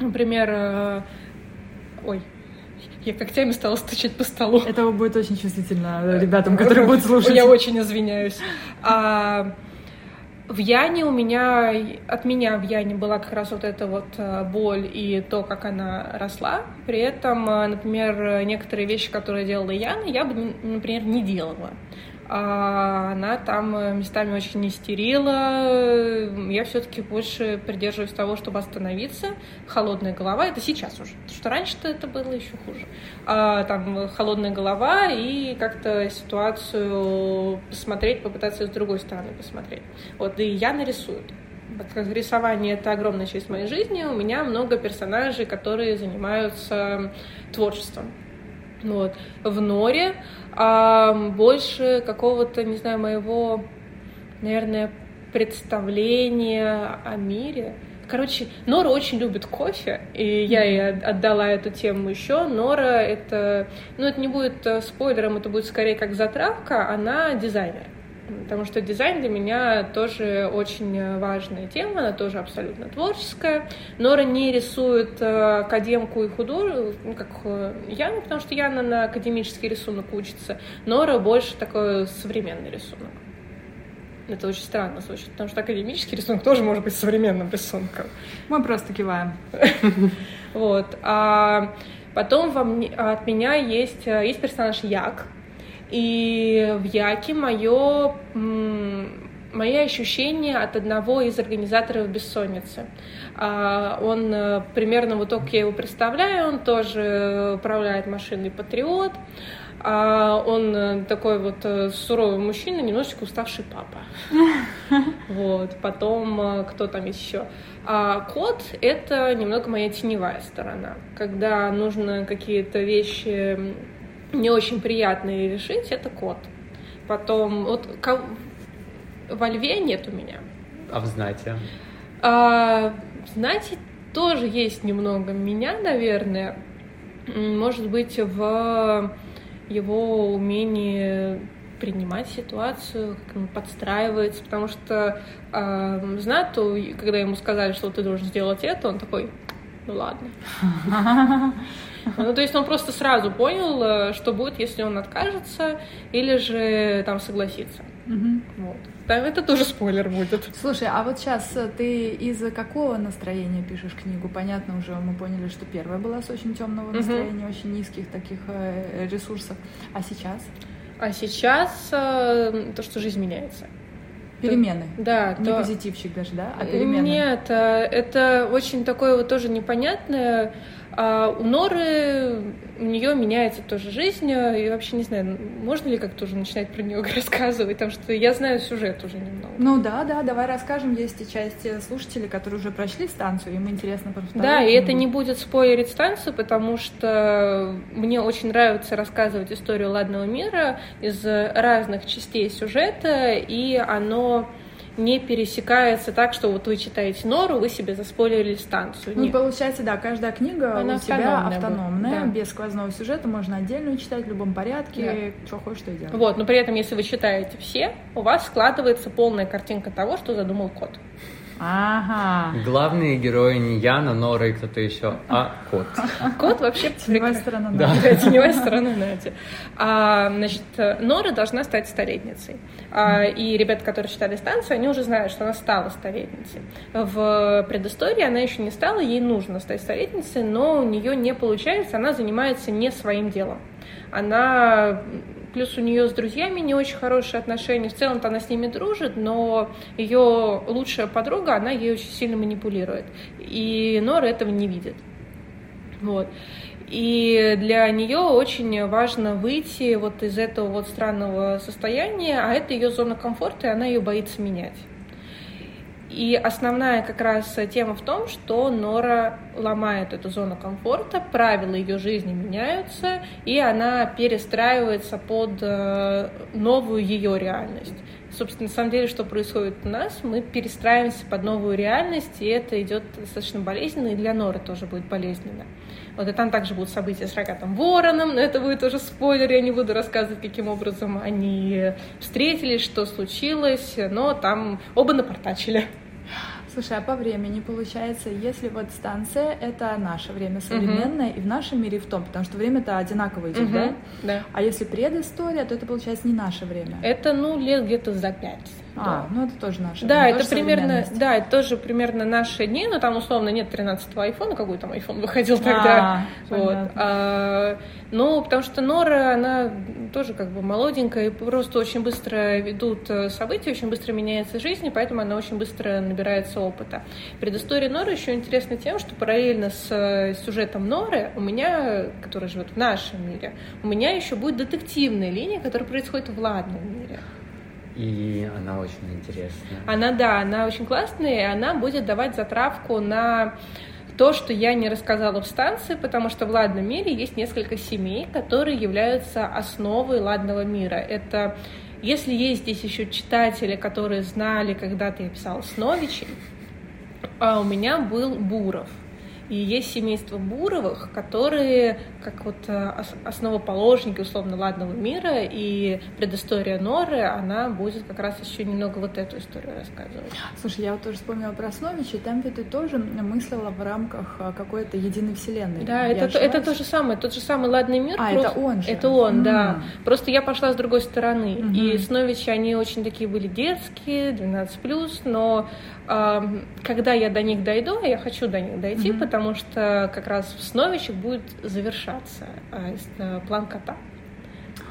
Например, э, ой, я когтями стала стучать по столу. Это будет очень чувствительно э, ребятам, которые будут слушать. Я очень извиняюсь. А, в Яне у меня, от меня в Яне была как раз вот эта вот э, боль и то, как она росла. При этом, э, например, некоторые вещи, которые делала Яна, я бы, например, не делала. А она там э, местами очень истерила. Я все-таки больше придерживаюсь того, чтобы остановиться. Холодная голова, это сейчас уже. Потому что раньше-то это было еще хуже. А, там холодная голова и как-то ситуацию посмотреть, попытаться с другой стороны посмотреть. Вот, и я нарисую. Рисование это огромная часть моей жизни, у меня много персонажей, которые занимаются творчеством. Вот. В Норе а, больше какого-то, не знаю, моего, наверное, представления о мире. Короче, Нора очень любит кофе, и я ей от- отдала эту тему еще. Нора это, ну это не будет э, спойлером, это будет скорее как затравка, она дизайнер. Потому что дизайн для меня тоже очень важная тема, она тоже абсолютно творческая. Нора не рисует э, академку и художник, ну, как э, Яна, потому что Яна на академический рисунок учится. Нора больше такой современный рисунок. Это очень странно звучит, потому что академический рисунок тоже может быть современным рисунком. Мы просто киваем. Вот. А потом от меня есть, э, есть персонаж Як. И в Яке мое, мои ощущения от одного из организаторов «Бессонницы». А, Он э, примерно вот так я его представляю, он тоже управляет машиной «Патриот». А он э, такой вот э, суровый мужчина, немножечко уставший папа. Вот. Потом кто там еще? А кот — это немного моя теневая сторона. Когда нужно какие-то вещи не очень приятные решить, это кот. Потом вот ко- во льве нет у меня. А в знате? А, знаете, тоже есть немного меня, наверное. Может быть, в его умении принимать ситуацию, как он подстраивается, потому что э, Знату, когда ему сказали, что ты должен сделать это, он такой, ну ладно. Ну, то есть он просто сразу понял, э, что будет, если он откажется или же там согласится. Мгм. Вот. Там это тоже спойлер будет. Слушай, а вот сейчас ты из какого настроения пишешь книгу? Понятно, уже мы поняли, что первая была с очень темного настроения, очень низких таких э, ресурсов. А сейчас? А сейчас э, то, что жизнь меняется. Перемены. Да. Не то... позитивчик даже, да? А перемены. Нет, это очень такое вот тоже непонятное. А у Норы, у нее меняется тоже жизнь, и вообще не знаю, можно ли как-то уже начинать про нее рассказывать, потому что я знаю сюжет уже немного. Ну да, да, давай расскажем. Есть и часть слушателей, которые уже прошли станцию, им интересно просто. Да, и это не будет спойлерить станцию, потому что мне очень нравится рассказывать историю Ладного мира из разных частей сюжета, и оно не пересекается так, что вот вы читаете Нору, вы себе заспойлерили станцию. Ну, получается, да, каждая книга Она у тебя автономная, автономная, да. без сквозного сюжета, можно отдельно читать в любом порядке, что хочешь, то и делать. Вот, но при этом, если вы читаете все, у вас складывается полная картинка того, что задумал кот. Ага. Главные герои не Яна, Нора и кто-то еще, а кот. Кот вообще Теневая сторона. Да. Теневая сторона. А, значит, Нора должна стать столетницей. А, и ребята, которые читали станцию, они уже знают, что она стала столетницей. В предыстории она еще не стала, ей нужно стать столетницей, но у нее не получается, она занимается не своим делом. Она плюс у нее с друзьями не очень хорошие отношения. В целом-то она с ними дружит, но ее лучшая подруга, она ей очень сильно манипулирует. И Нора этого не видит. Вот. И для нее очень важно выйти вот из этого вот странного состояния, а это ее зона комфорта, и она ее боится менять. И основная как раз тема в том, что Нора ломает эту зону комфорта, правила ее жизни меняются, и она перестраивается под э, новую ее реальность. Собственно, на самом деле, что происходит у нас, мы перестраиваемся под новую реальность, и это идет достаточно болезненно, и для Норы тоже будет болезненно. Вот и там также будут события с рогатым вороном, но это будет уже спойлер, я не буду рассказывать, каким образом они встретились, что случилось, но там оба напортачили. Слушай, а по времени получается, если вот станция это наше время современное, и в нашем мире и в том, потому что время-то одинаково идет, да? Да. А если предыстория, то это получается не наше время. Это, ну, лет где-то за пять. А, ну это тоже наше. Да, это примерно, да, это тоже примерно наши дни, но там условно нет 13-го айфона, какой там айфон выходил тогда. А, вот. А, ну, потому что Нора, она тоже как бы молоденькая, и просто очень быстро ведут э, события, очень быстро меняется жизнь, и поэтому она очень быстро набирается опыта. Предыстория Норы еще интересна тем, что параллельно с э, сюжетом Норы у меня, которая живет в нашем мире, у меня еще будет детективная линия, которая происходит в ладном мире. И она очень интересная. Она, да, она очень классная, и она будет давать затравку на то, что я не рассказала в станции, потому что в ладном мире есть несколько семей, которые являются основой ладного мира. Это если есть здесь еще читатели, которые знали, когда-то я писала Сновичи, а у меня был Буров. И есть семейство Буровых, которые как вот э, ос- основоположники условно ладного мира, и предыстория Норы, она будет как раз еще немного вот эту историю рассказывать. Слушай, я вот тоже вспомнила про Сновича, и там ведь ты тоже мыслила в рамках а, какой-то единой вселенной. Да, Я это, то- это ошибаюсь? то же самое, тот же самый ладный мир. А, просто- это он же. Это он, да. М. Просто я пошла с другой стороны. Мгм. И Сновичи, они очень такие были детские, 12+, но ам, когда я до них дойду, а я хочу до них дойти, Мгм. потому что как раз в Сновичах будет завершаться а, э, план кота.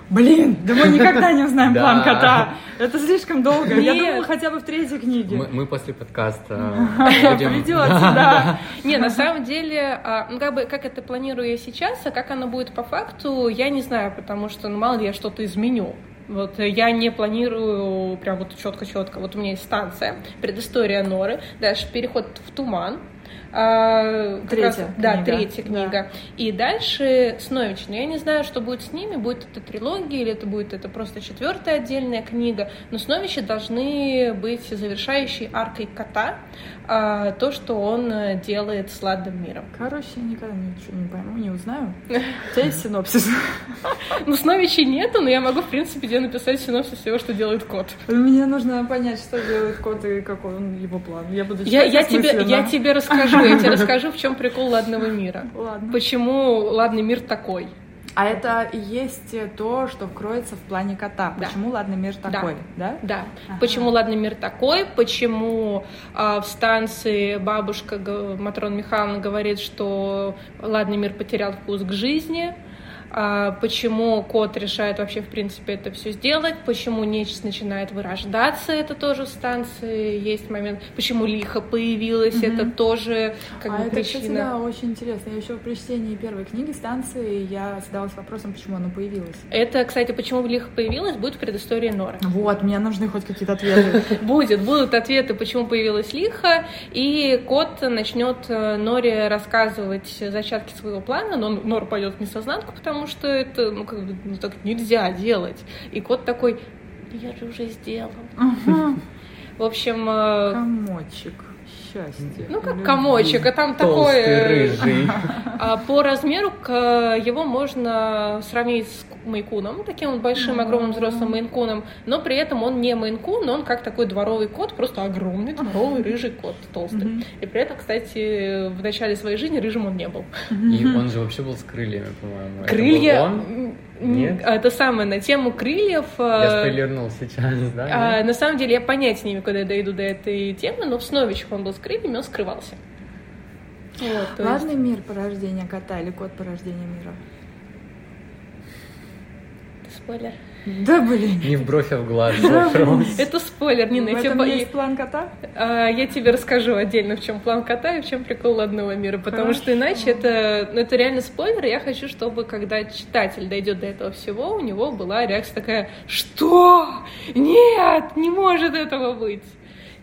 Блин, да мы никогда не узнаем план кота. Это слишком долго. Я думала, хотя бы в третьей книге. Мы, мы после подкаста будем... Придется, да. Не, на самом деле, а, ну как бы как это планирую я сейчас, а как оно будет по факту, я не знаю, потому что, ну мало ли я что-то изменю. Вот э, я не планирую прям вот четко-четко. Вот у меня есть станция, предыстория Норы, дальше переход в туман. А, Третья раз- да, книга. третья Да. книга. И дальше Снович. Но я не знаю, что будет с ними, будет это трилогия или это будет это просто четвертая отдельная книга. Но Сновичи должны быть завершающей аркой кота, а, то, что он э, делает с ладным миром. Короче, я никогда ничего не пойму, не узнаю. У тебя есть синопсис? Ну, Сновичей нету, но я могу, в принципе, тебе написать синопсис всего, что делает кот. Мне нужно понять, что делает кот и какой он его план. Я буду Я, я, тебе, я тебе расскажу, я тебе расскажу, в чем прикол ладного мира. Ладно. Почему ладный мир такой. А это и есть то, что кроется в плане кота. Да. Почему ладный мир Да. такой, да? Да. Ага. Почему ладный мир такой? Почему а, в станции бабушка Матрона Михайловна говорит, что ладный мир потерял вкус к жизни? А, почему кот решает вообще, в принципе, это все сделать, почему нечисть начинает вырождаться, это тоже в станции есть момент, почему лихо появилась, mm-hmm. это тоже как а бы это, причина. Кстати, да, очень интересно. Я еще при чтении первой книги станции я задалась вопросом, почему оно появилось. Это, кстати, почему лихо появилась, будет в предыстории Нора. Вот, мне нужны хоть какие-то ответы. Будет, будут ответы, почему появилась лихо, и кот начнет э, Норе рассказывать зачатки своего плана, но Нор пойдет в несознанку, потому что это, ну, как бы, ну, так нельзя делать. И кот такой, я же уже сделал. В общем... Э, Комочек счастье. Ну, как комочек, а там Толстый, такой... рыжий. А по размеру к- его можно сравнить с мейкуном, таким вот большим, огромным взрослым мейнкуном, но при этом он не мейнкун, он как такой дворовый кот, просто огромный дворовый рыжий кот, толстый. И при этом, кстати, в начале своей жизни рыжим он не был. И он же вообще был с крыльями, по-моему. Это Крылья... Нет? Это самое, на тему крыльев... Я э, спойлернул сейчас, да? а, на самом деле я понятия не имею, когда я дойду до этой темы, но в Сновичах он был с крыльями, он скрывался. Вот, то есть- мир порождения кота или кот порождения мира? Это спойлер. Да, блин. Не в бровь, а в глаз вопрос. Это спойлер, Нина. В этом есть план кота? а, я тебе расскажу отдельно, в чем план кота и в чем прикол ладного мира, потому что иначе это, ну, это реально спойлер. и Я хочу, чтобы когда читатель дойдет до этого всего, у него была реакция такая: что? Нет, не может этого быть.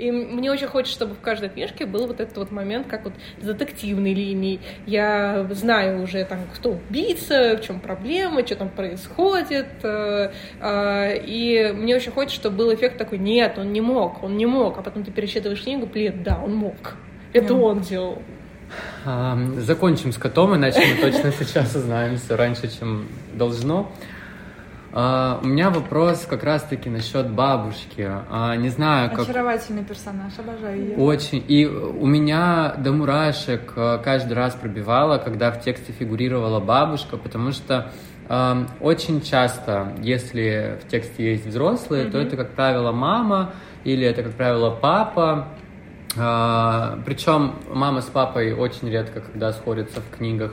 И мне очень хочется, чтобы в каждой книжке был вот этот вот момент, как вот с детективной линией. Я знаю уже там, кто убийца, в чем проблема, что там происходит. э, э, И мне очень хочется, чтобы был эффект такой, нет, он не мог, он не мог. А потом ты пересчитываешь книгу, блин, да, он мог. Это он делал. А, Закончим с котом, иначе мы точно сейчас узнаем все раньше, чем должно. А, У меня вопрос как раз-таки насчет бабушки. А, Не знаю, как Очаровательный персонаж, обожаю ее. очень. И у меня до мурашек э, каждый раз пробивало, когда в тексте фигурировала бабушка, потому что э, очень часто, если в тексте есть взрослые, то Мгм. это, как правило, мама или это, как правило, папа. причем мама с папой очень редко, когда сходятся в книгах.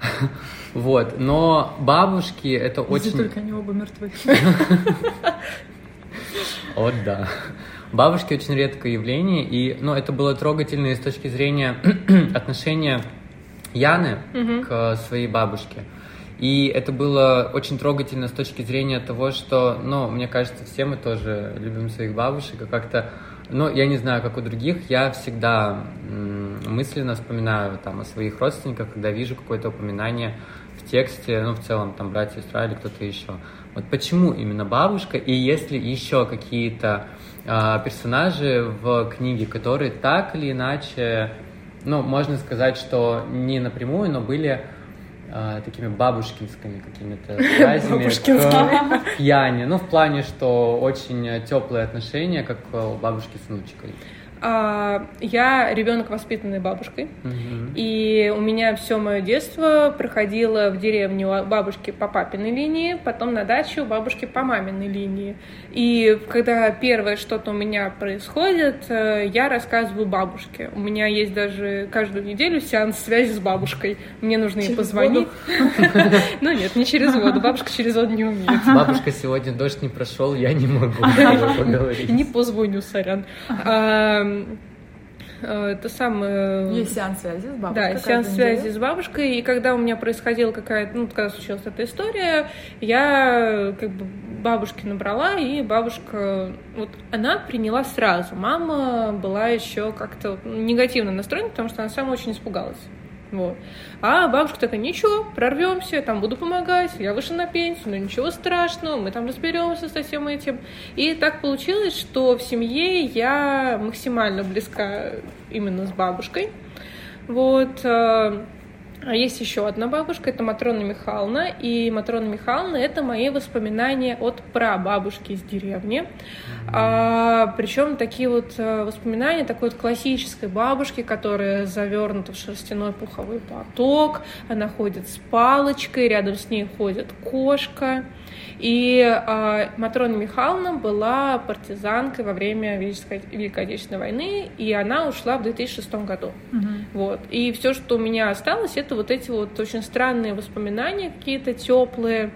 Вот, но бабушки это Если очень... только они оба мертвы. Вот да. Бабушки очень редкое явление, и, ну, это было трогательно и с точки зрения отношения Яны к своей бабушке. И это было очень трогательно с точки зрения того, что, ну, мне кажется, все мы тоже любим своих бабушек, и как-то, ну, я не знаю, как у других, я всегда мысленно вспоминаю там о своих родственниках, когда вижу какое-то упоминание в тексте, ну, в целом, там, братья, сестра или кто-то еще. Вот почему именно бабушка, и есть ли еще какие-то а, персонажи в книге, которые так или иначе, ну, можно сказать, что не напрямую, но были а, такими бабушкинскими какими-то связями к Яне. Ну, в плане, что очень теплые отношения, как у бабушки с внучкой. А, Я ребенок, воспитанный бабушкой. Мгм. И у меня все мое детство проходило в деревне у бабушки по папиной линии, потом на даче у бабушки по маминой линии. И когда первое что-то у меня происходит, э, я рассказываю бабушке. У меня есть даже каждую неделю сеанс связи с бабушкой. Мне нужно ей Через позвонить. Ну нет, не через воду. Бабушка через воду не умеет. Бабушка, сегодня дождь не прошел, я не могу поговорить. Не позвоню, сорян. А, э, Это самое... Есть сеанс связи с бабушкой. Да, сеанс связи с бабушкой, и когда у меня происходила какая-то, ну, когда случилась эта история, я как бы бабушки набрала, и бабушка, вот она приняла сразу. Мама была еще как-то негативно настроена, потому что она сама очень испугалась. Вот. А бабушка такая, ничего, прорвемся, там буду помогать, я вышла на пенсию, но ничего страшного, мы там разберемся со всем этим. И так получилось, что в семье я максимально близка именно с бабушкой. Вот. А есть еще одна бабушка, это Матрона Михайловна. И Матрона Михайловна — это мои воспоминания от прабабушки из деревни. А, причем такие вот э, воспоминания такой вот классической бабушки, которая завернута в шерстяной пуховой платок. Она ходит с палочкой, рядом с ней ходит кошка. И э, Матрона Михайловна была партизанкой во время Великой Отечественной войны, и она ушла в 2006 году. Угу. Вот. И все, что у меня осталось, это вот эти вот очень странные воспоминания какие-то теплые.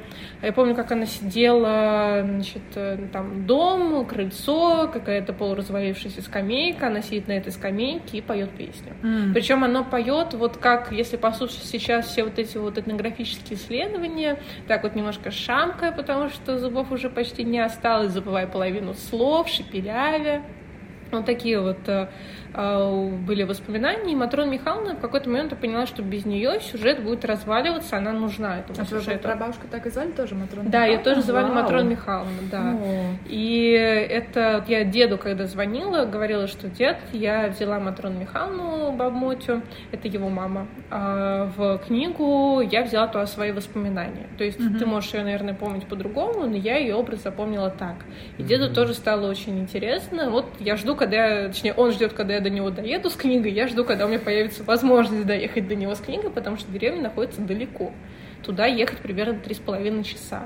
Я помню, как она сидела, значит, э, там дом, крыльцо, какая-то полуразвалившаяся скамейка, она сидит на этой скамейке и поет песню. Mm. Причем она поет вот как, если послушать сейчас все вот эти вот этнографические исследования, так вот немножко шамкая, потому что зубов уже почти не осталось, забывая половину слов, шепелявя. Вот такие вот э, были воспоминания, и Матрона Михайловна в какой-то момент поняла, что без нее сюжет будет разваливаться, она нужна этому а сюжету. А прабабушку так и звали тоже Матрона Да, ее тоже звали Матрона Михайловна, да. О. И это я деду, когда звонила, говорила, что дед, я взяла Матрону Михайловну Бабмотю, это его мама, а в книгу я взяла туда свои воспоминания. То есть угу. ты можешь ее, наверное, помнить по-другому, но я ее образ запомнила так. И деду тоже стало очень интересно. Вот я жду, когда я, точнее, он ждет, когда я до него доеду с книгой, я жду, когда у меня появится возможность доехать до него с книгой, потому что деревня находится далеко. Туда ехать примерно три с половиной часа.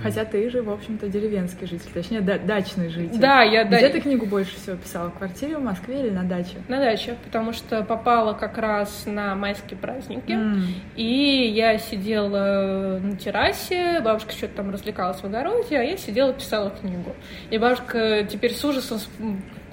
Хотя ты же, в общем-то, деревенский житель, точнее, да, дачный житель. Да, я... Где да... ты книгу больше всего писала? В квартире в Москве или на даче? На даче, потому что попала как раз на майские праздники, mm. и я сидела на террасе, бабушка что-то там развлекалась в огороде, а я сидела писала книгу. И бабушка теперь с ужасом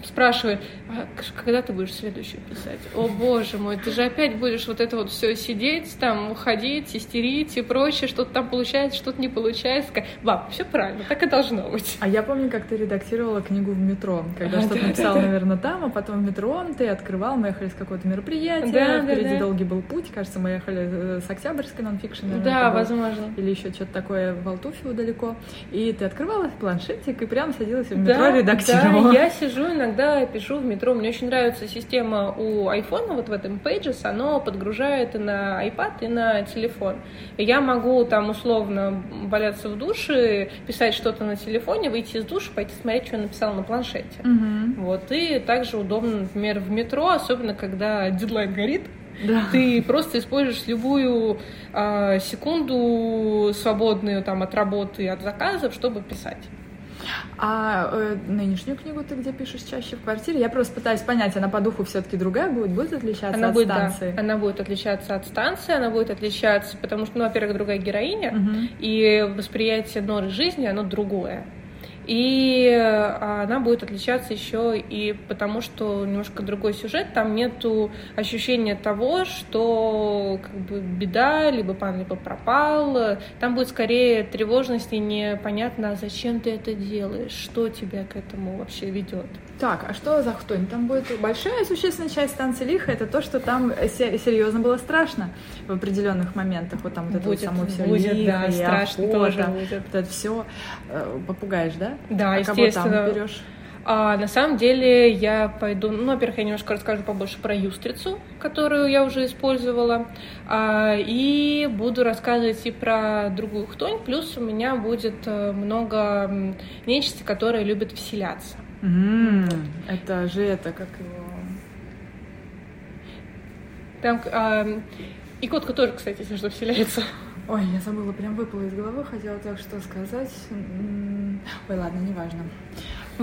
спрашивает, а когда ты будешь следующую писать? О боже мой, ты же опять будешь вот это вот все сидеть, там, уходить, истерить и прочее, что-то там получается, что-то не получается. Баб, все правильно, так и должно быть. А я помню, как ты редактировала книгу в метро, когда а, что-то да, написала, да, наверное, там, а потом в метро ты открывал, мы ехали с какого-то мероприятия, да, впереди да, да. долгий был путь, кажется, мы ехали э, с Октябрьской нонфикшн. Да, возможно. Или еще что-то такое в Алтуфьево далеко. И ты открывала планшетик и прямо садилась в метро да, редактировала. Да, я сижу иногда иногда пишу в метро. Мне очень нравится система у iPhone, вот в этом Pages, оно подгружает и на iPad, и на телефон. И я могу там условно валяться в душе, писать что-то на телефоне, выйти из душа, пойти смотреть, что я написала на планшете. Угу. Вот. И также удобно, например, в метро, особенно когда дедлайн горит, да. Ты просто используешь любую э, секунду свободную там от работы, от заказов, чтобы писать. А э, нынешнюю книгу ты где пишешь чаще в квартире? Я просто пытаюсь понять, она по духу все-таки другая будет, будет отличаться она от будет, станции? Да, она будет отличаться от станции, она будет отличаться, потому что, ну, во-первых, другая героиня, угу. и восприятие норы жизни, оно другое. И а, она будет отличаться еще и потому, что немножко другой сюжет, там нету ощущения того, что как бы беда, либо пан, либо пропал. Там будет скорее тревожность и непонятно, зачем ты это делаешь, что тебя к этому вообще ведет. Так, а что за хтонь? Там будет большая существенная часть станции лиха, это то, что там серьезно было страшно в определенных моментах. Вот там вот будет, это вот само все будет, лихо, да, страшно охота, тоже будет. Вот это все. Э, попугаешь, да? Да, а естественно. Кого там берешь? А, на самом деле я пойду, ну, во-первых, я немножко расскажу побольше про юстрицу, которую я уже использовала, а, и буду рассказывать и про другую хтонь, плюс у меня будет э, много нечисти, которые любят вселяться. Mm, это же это, как его... Там, а, и котка тоже, кстати, если что, вселяется. Ой, я забыла, прям выпала из головы, хотела так что сказать. Ой, ладно, неважно.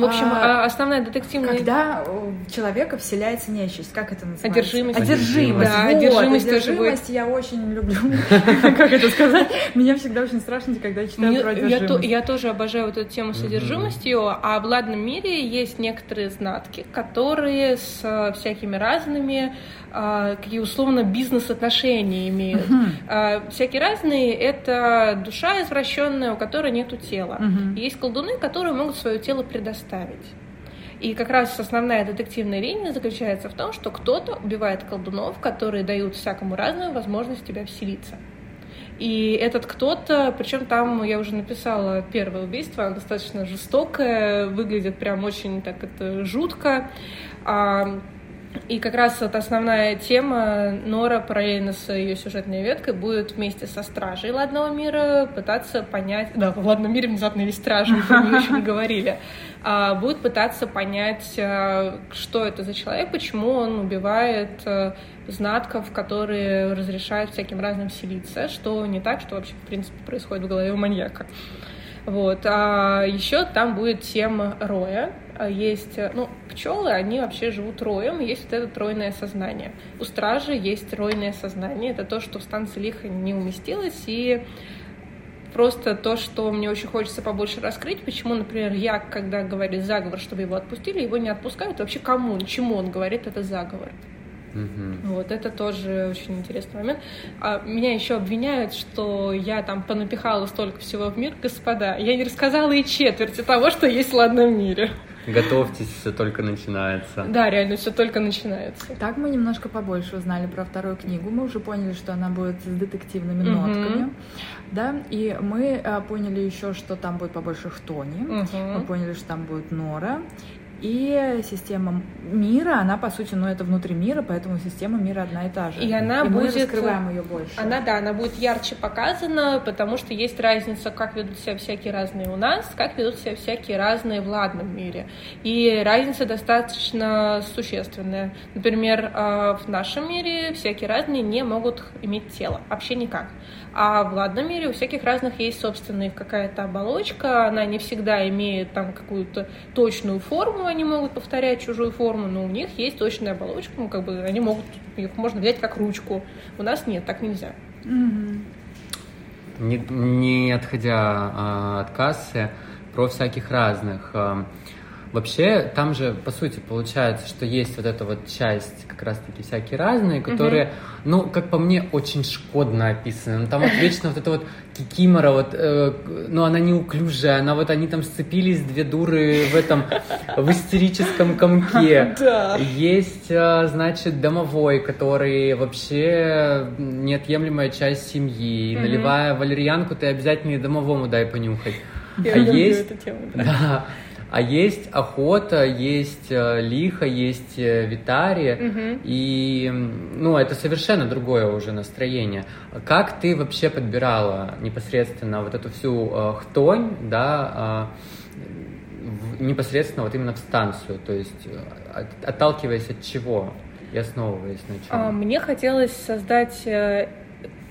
В общем, а, а, основная детективная... Когда у человека вселяется нечисть, как это называется? Одержимость. Одержимость. Да, вот, одержимость, одержимость тоже я очень люблю. Как это сказать? Меня всегда очень страшно, когда я читаю про одержимость. Я тоже обожаю вот эту тему с одержимостью, а в «Ладном мире» есть некоторые знатки, которые с э, всякими разными а, какие условно бизнес-отношения имеют. Uh-huh. Всякие разные — это душа извращенная, у которой нету тела. Uh-huh. есть колдуны, которые могут свое тело предоставить. И как раз основная детективная линия заключается в том, что кто-то убивает колдунов, которые дают всякому разному возможность тебя вселиться. И этот кто-то, причем там я уже написала первое убийство, оно достаточно жестокое, выглядит прям очень так это жутко. И как раз вот основная тема Нора параллельно с ее сюжетной веткой будет вместе со стражей Ладного мира пытаться понять... Да, в Ладном мире внезапно есть стражи, мы еще не говорили. А, будет пытаться понять, а, что это за человек, почему он убивает а, знатков, которые разрешают всяким разным селиться, что не так, что вообще, в принципе, происходит в голове у маньяка. Вот. А еще там будет тема роя. А есть, ну, пчелы, они вообще живут роем, есть вот это тройное сознание. У стражи есть тройное сознание, это то, что в станции лихо не уместилось, и просто то, что мне очень хочется побольше раскрыть, почему, например, я, когда говорит заговор, чтобы его отпустили, его не отпускают, вообще кому, чему он говорит, это заговор. Мгм. Вот это тоже очень интересный момент. А меня еще обвиняют, что я там понапихала столько всего в мир, господа. Я не рассказала и четверти того, что есть в ладном мире. Готовьтесь, все только начинается. Да, реально, все только начинается. Так мы немножко побольше узнали про вторую книгу. Мы уже поняли, что она будет с детективными Мгм. нотками. Да, и мы а, поняли еще, что там будет побольше хтони. Мы Мгм. поняли, что там будет Нора. И система мира, она, по сути, ну, это внутри мира, поэтому система мира одна и та же. И она мы будет- раскрываем ее больше. Она, да, она будет ярче показана, потому что есть разница, как ведут себя всякие разные у нас, как ведут себя всякие разные в ладном мире. И разница достаточно существенная. Например, э, в нашем мире всякие разные не могут иметь тело, вообще никак. А в ладном мире у всяких разных есть собственная какая-то оболочка, она не всегда имеет там какую-то точную форму, они могут повторять чужую форму, но у них есть точная оболочка, ну, как бы они могут, их можно взять как ручку. У нас нет, так нельзя. Не, не отходя а, от кассы, про всяких разных. а, Вообще, там же, по сути, получается, что есть вот эта вот часть, как раз-таки всякие разные, которые, ну, как по мне, очень шкодно описаны. Ну, там вот вечно вот эта вот кикимора, вот, э, ну, она неуклюжая, она вот, они там сцепились, две дуры в этом, в истерическом комке. Да. Есть, а, значит, домовой, который вообще неотъемлемая часть семьи. Мгм. Наливая валерьянку, ты обязательно и домовому дай понюхать. Я а люблю есть, эту тему. да. да, а есть охота, есть э, лихо, есть э, витари. Мгм. И, ну, это совершенно другое уже настроение. Как ты вообще подбирала непосредственно вот эту всю э, хтонь, да, а, в- непосредственно вот именно в станцию, то есть э, от- отталкиваясь от чего и основываясь на чем? А, Мне хотелось создать э,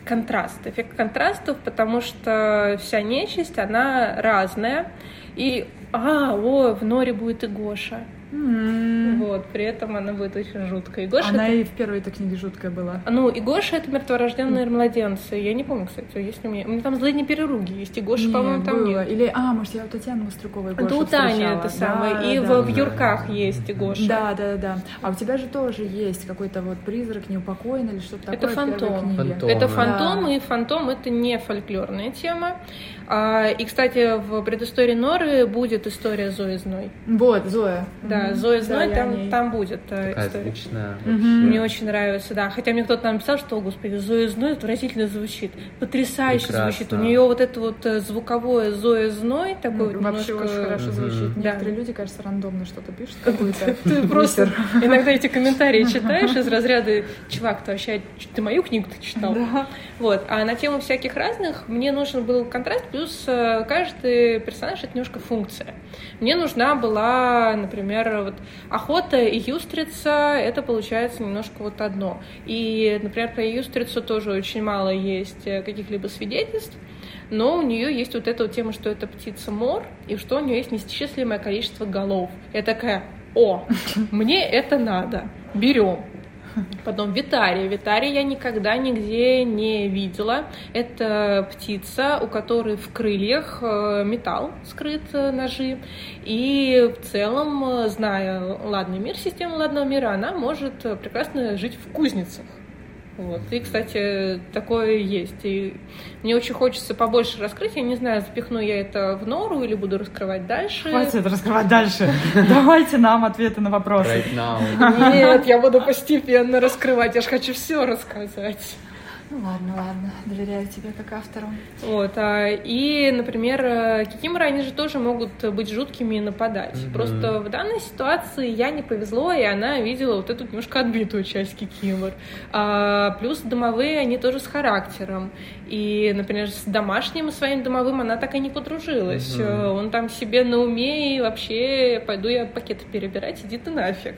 контраст, эффект контрастов, потому что вся нечисть, она разная. И, а, о, в Норе будет и Гоша. М. Вот, при этом она будет очень жуткая. И Гоша Она это- и в первой этой книге жуткая была. Ну, и Гоша это мертворожденные младенцы. Я не помню, кстати, есть ли у меня. У меня там злые переруги есть, и Гоша, по-моему, там было. нет. Или, а, может, я у Татьяны Мострюковой Гошу Да у Тани это самое. Да, и да, в, в да. Юрках есть и Гоша. Да, да, да, да. А у тебя же тоже есть какой-то вот призрак неупокоенный или что-то Это такое в первой фантом. Фантом. Это Да. фантом, и фантом это не фольклорная тема. А, и, кстати, в предыстории Норы будет история Зои Зной. Вот, Зоя. Да, Мгм. Зоя Да, Зной о там, ней. там будет э, Такая история. вообще. Мне очень нравится, да. Хотя мне кто-то написал, что, о, господи, Зоя Зной отвратительно звучит. Потрясающе Прекрасно. звучит. У нее вот это вот э, звуковое Зоя Зной, такое вот Вообще немножко... очень хорошо звучит. Да. Некоторые люди, кажется, рандомно что-то пишут, какую-то Ты просто иногда эти комментарии читаешь из разряда «Чувак, ты вообще, ты мою книгу-то читал?» Да. Вот. А на тему всяких разных мне нужен был контраст, плюс э, каждый персонаж — это немножко функция. Мне нужна была, например, вот охота и юстрица, это получается немножко вот одно. И, например, про юстрицу тоже очень мало есть э, каких-либо свидетельств, но у нее есть вот эта вот тема, что это птица мор, и что у нее есть неисчислимое количество голов. Я такая, о, мне это надо, берем. Потом Витария. Витария я никогда нигде не видела. Это птица, у которой в крыльях э, металл скрыт, э, ножи. И в целом, э, зная ладный мир, систему ладного мира, она может прекрасно жить в кузницах. Вот. И, кстати, такое есть. И мне очень хочется побольше раскрыть. Я не знаю, запихну я это в нору или буду раскрывать дальше. Хватит раскрывать дальше. Давайте нам ответы на вопросы. Right now. Нет, я буду постепенно раскрывать. Я же хочу все рассказать. Ну ладно, ладно. Доверяю тебе как автору. Вот, а, и, например, э, кикиморы, они же тоже могут быть жуткими и нападать. Мгм. Просто в данной ситуации я не повезло, и она видела вот эту немножко отбитую часть кикимор. А, плюс домовые, они тоже с характером. И, например, с домашним своим домовым она так и не подружилась. Э, Он там себе на уме, и вообще пойду я пакеты перебирать, иди ты нафиг.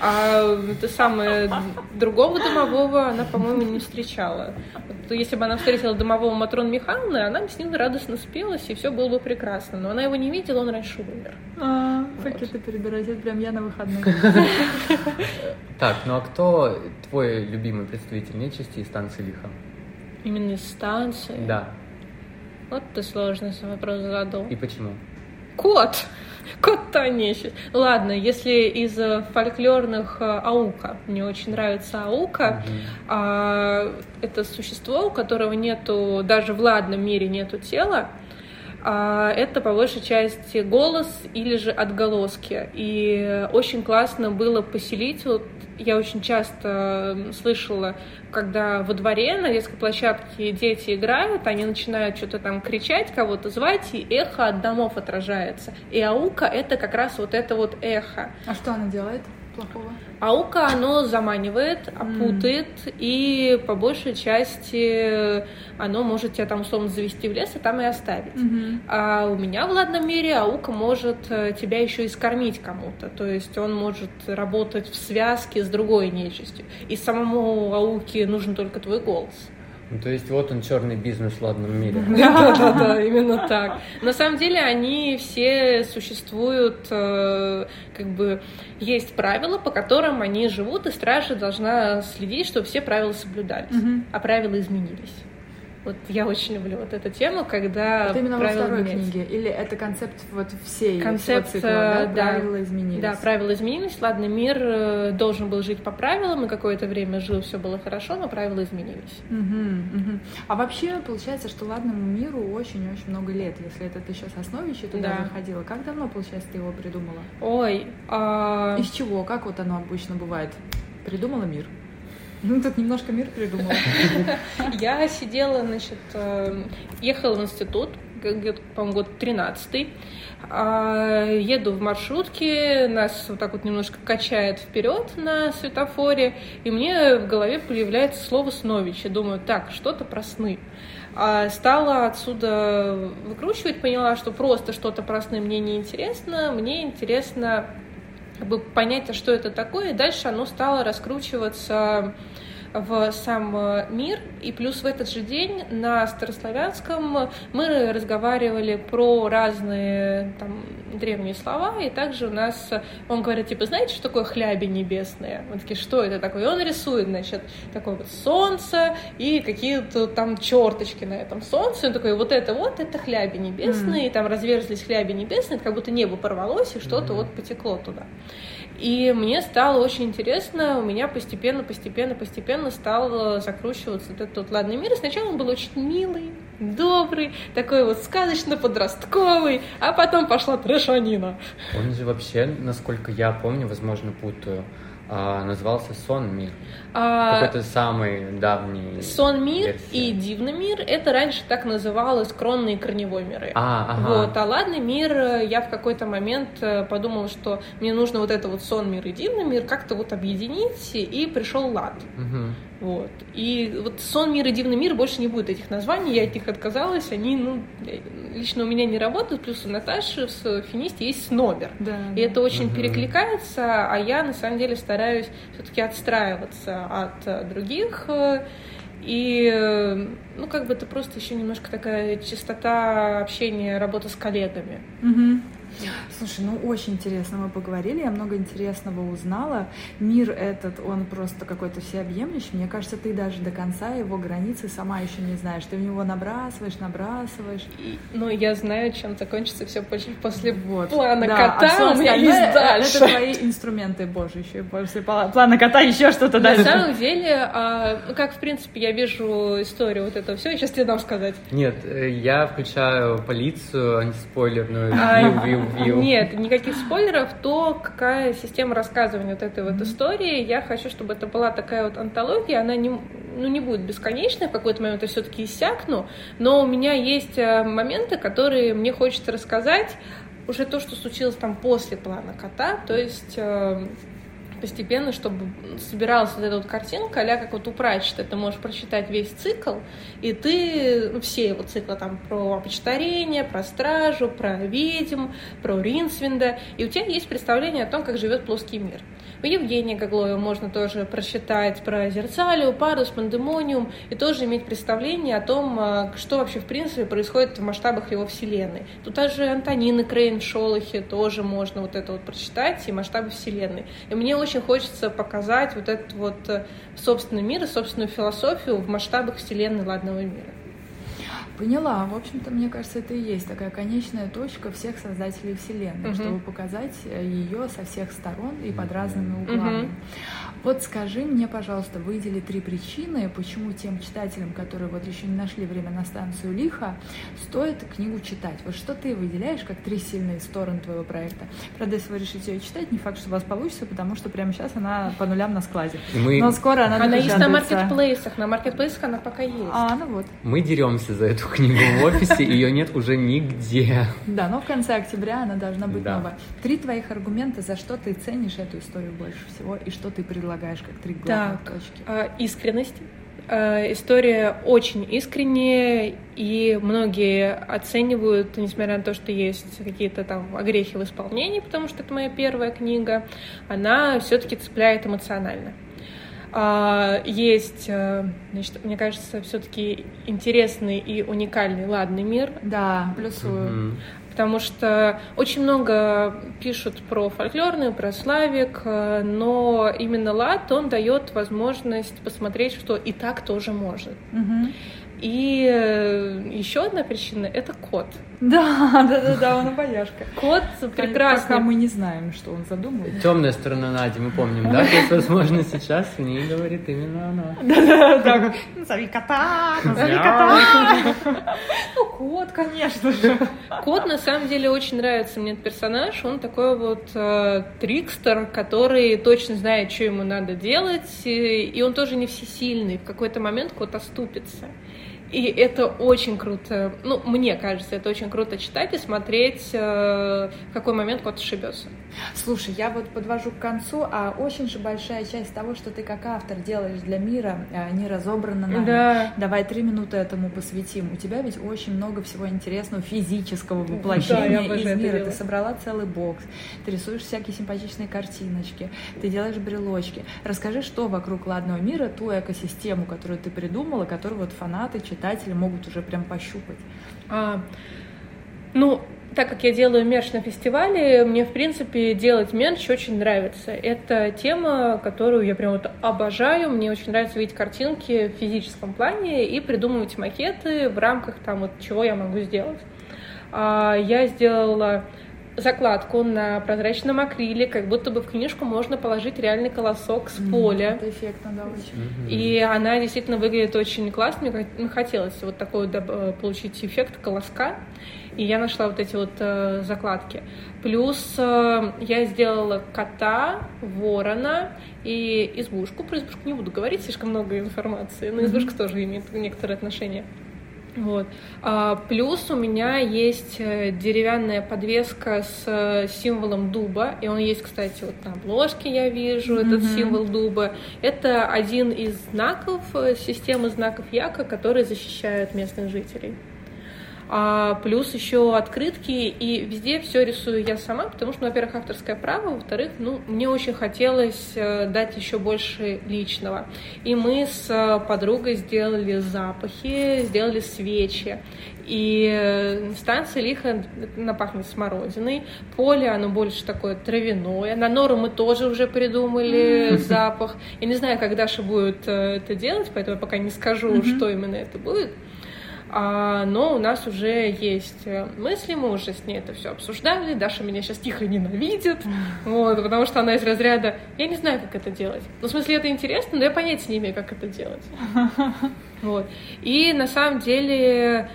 А это самое другого домового она, по-моему, не встречала. Вот если бы она встретила домового Матрон Михайловны, она бы с ним радостно спелась, и все было бы прекрасно. Но она его не видела, он раньше умер. А, пакеты перебирать, это прям я на выходных. Так, ну а кто твой любимый представитель нечисти из станции Лиха? Именно из станции? Да. Вот ты сложный вопрос задал. И почему? Кот! Кот-то нечисть. Ладно, если из э, фольклорных э, аука, мне очень нравится аука, Мгм. а, это существо, у которого нету, даже в ладном мире нету тела, а, это по большей части голос или же отголоски. И очень классно было поселить, вот я очень часто слышала, когда во дворе на детской площадке дети играют, они начинают что-то там кричать, кого-то звать, и эхо от домов отражается. И аука — это как раз вот это вот эхо. А что она делает плохого? Аука, оно заманивает, опутает, и по большей части оно может тебя там условно завести в лес и там и оставить. А у меня в ладном мире аука может э, тебя еще и скормить кому-то. То есть он может работать в связке с другой нечистью. И самому ауке нужен только твой голос. Ну, то есть вот он черный бизнес в ладном мире. Да, да, да, именно так. На самом деле они все существуют, э, как бы есть правила, по которым они живут, и стража должна следить, чтобы все правила соблюдались. А правила изменились. Вот я очень люблю вот эту тему, когда Это именно во второй меняются. книге? Или это концепт вот всей Концепт, всего цикла, да? э, да. Правила изменились. Да, правила изменились. Ладно, мир э, должен был жить по правилам, и какое-то время жил, все было хорошо, но правила изменились. Мгм, мгм. А вообще получается, что ладному миру очень-очень много лет, если это ты еще с основищей туда Да. заходила. Как давно, получается, ты его придумала? Ой, а... Из чего? Как вот оно обычно бывает? Придумала мир? Ну, тут немножко мир придумала. Я сидела, значит, э, ехала в институт, по-моему, год 13 еду в маршрутке, нас вот так вот немножко качает вперед на светофоре, и мне в голове появляется слово «снович». Я думаю, так, что-то про сны. А стала отсюда выкручивать, поняла, что просто что-то про сны мне не интересно, мне интересно как бы понять, а что это такое, и дальше оно стало раскручиваться в сам э, мир, и плюс в этот же день на старославянском мы разговаривали про разные там древние слова, и также у нас он говорит, типа, знаете, что такое хляби небесные? Мы такие, что это такое? И он рисует, значит, такое вот солнце и какие-то там черточки на этом солнце. Он такой, вот это вот, это хляби небесные, и там разверзлись хляби небесные, как будто небо порвалось, и что-то вот потекло туда. И мне стало очень интересно, у меня постепенно, постепенно, постепенно стал закручиваться вот этот вот ладный мир. И сначала он был очень милый, добрый, такой вот сказочно-подростковый, а потом пошла трэшанина. Он же вообще, насколько я помню, возможно, путаю, а, назывался Сон Мир. А, Какой-то самый давний. Сон мир версия. и дивный мир это раньше так называлось кронный и корневой миры. А, ага. Вот, а ладный мир, я в какой-то момент э, подумала, что мне нужно вот это вот сон мир и дивный мир как-то вот объединить, и пришел лад. Мгм. Вот. И вот сон мир и дивный мир больше не будет этих названий, я от них отказалась, они, ну, лично у меня не работают, плюс у Наташи в финисте есть снобер. Да. И это очень Мгм. перекликается, а я на самом деле стараюсь все-таки отстраиваться от э, других. э, И, э, ну, как бы это просто еще немножко такая чистота общения, работа с коллегами. Мгм. Слушай, ну очень интересно мы поговорили, я много интересного узнала. Мир этот, он просто какой-то всеобъемлющий. Мне кажется, ты даже до конца его границы сама еще не знаешь. Ты в него набрасываешь, набрасываешь. И, ну, я знаю, чем закончится все после Вот. плана Да, кота, а у меня есть дальше. Это твои инструменты, боже, еще и после пла- плана кота еще что-то На дальше. самом деле, а, ну, как, в принципе, я вижу историю вот этого всего, сейчас тебе дам сказать. Нет, э, я включаю полицию антиспойлерную. А, Вью, вью, вью. Нет, никаких спойлеров. То, какая система рассказывания вот этой вот истории, я хочу, чтобы это была такая вот антология. Она не, ну, не будет бесконечной, в какой-то момент я все-таки иссякну, но у меня есть э, моменты, которые мне хочется рассказать, уже то, что случилось там после плана кота, то есть э, постепенно, чтобы собиралась вот эта вот картинка, а как вот у Пратчета, ты можешь прочитать весь цикл, и ты, ну, все его циклы там про опочтарение, про стражу, про ведьм, про Ринсвинда, и у тебя есть представление о том, как живет плоский мир. У Евгения Гаглоева можно тоже прочитать про Зерцалию, Парус, Пандемониум и тоже иметь представление о том, а, что вообще в принципе происходит в масштабах его вселенной. Тут даже Антонины Крейн в Шолохе тоже можно вот это вот прочитать и масштабы вселенной. И мне очень хочется показать вот этот вот э, собственный мир и собственную философию в масштабах вселенной ладного мира. Поняла. В общем-то, мне кажется, это и есть такая конечная точка всех создателей Вселенной, угу. чтобы показать э, ее со всех сторон и под разными углами. Угу. Вот скажи мне, пожалуйста, выдели три причины, почему тем читателям, которые вот еще не нашли время на станцию Лиха, стоит книгу читать. Вот что ты выделяешь как три сильные стороны твоего проекта? Правда, если вы решите ее читать, не факт, что у вас получится, потому что прямо сейчас она по нулям на складе. Мы... Но скоро она Она есть на маркетплейсах, на маркетплейсах она пока есть. А, ну вот. Мы деремся за эту книгу в офисе, ее нет уже нигде. Да, но в конце октября она должна быть новая. Три твоих аргумента, за что ты ценишь эту историю больше всего и что ты предлагаешь как три главных так, точки? А, искренность. А, история очень искренняя, и многие оценивают, несмотря на то, что есть какие-то там огрехи в исполнении, потому что это моя первая книга, она все-таки цепляет эмоционально. А, есть, значит, мне кажется, все-таки интересный и уникальный ладный мир. Да, плюсую. Mm-hmm потому что очень много пишут про фольклорную, про славик, э, но именно лад, он дает возможность посмотреть, что и так тоже может. Угу. И э, еще одна причина — это кот. Да, да, да, да, он обаяшка. Кот прекрасный. Пока мы не знаем, что он задумал. Темная сторона Нади, мы помним, да? То есть, возможно, сейчас в ней говорит именно она. Да, да, да. Назови кота, назови кота. Ну, кот, конечно же. Кот, на самом деле, очень нравится мне этот персонаж. Он такой вот э, трикстер, который точно знает, что ему надо делать, и он тоже не всесильный. В какой-то момент кот оступится. И это очень круто. Ну, мне кажется, это очень круто читать и смотреть, э, в какой момент кот ошибется. Слушай, я вот подвожу к концу, а очень же большая часть того, что ты как автор делаешь для мира, а, не разобрана нами. Да. Давай три минуты этому посвятим. У тебя ведь очень много всего интересного физического воплощения да, из мира. Ты собрала целый бокс, ты рисуешь всякие симпатичные картиночки, ты делаешь брелочки. Расскажи, что вокруг ладного мира, ту экосистему, которую ты придумала, которую вот фанаты, читатели могут уже прям пощупать. А, ну, так как я делаю мерч на фестивале, мне, в принципе, делать мерч очень нравится. Это тема, которую я прям вот обожаю. Мне очень нравится видеть картинки в физическом плане и придумывать макеты в рамках там вот чего я могу сделать. А, я сделала закладку на прозрачном акриле, как будто бы в книжку можно положить реальный колосок с поля. Это эффектно, да, очень. И она действительно выглядит очень классно. Мне хотелось вот такой э, получить эффект колоска. И я нашла вот эти вот э, закладки. Плюс э, я сделала кота, ворона и избушку. Про избушку не буду говорить, слишком много информации, но избушка mm-hmm. тоже имеет некоторые отношения. Вот. А, плюс у меня есть э, деревянная подвеска с э, символом дуба, и он есть, кстати, вот на обложке я вижу mm-hmm. этот символ дуба. Это один из знаков э, системы знаков Яка, которые защищают местных жителей а плюс еще открытки, и везде все рисую я сама, потому что, ну, во-первых, авторское право, во-вторых, ну, мне очень хотелось э, дать еще больше личного. И мы с э, подругой сделали запахи, сделали свечи. И э, станция лихо напахнет смородиной. Поле, оно больше такое травяное. На нору мы тоже уже придумали запах. Я не знаю, как Даша будет это делать, поэтому я пока не скажу, что именно это будет. А, но у нас уже есть э, мысли, мы уже с ней это все обсуждали. Даша меня сейчас тихо ненавидит, вот, потому что она из разряда «я не знаю, как это делать». Ну, в смысле, это интересно, но я понятия не имею, как это делать. Вот. И на самом деле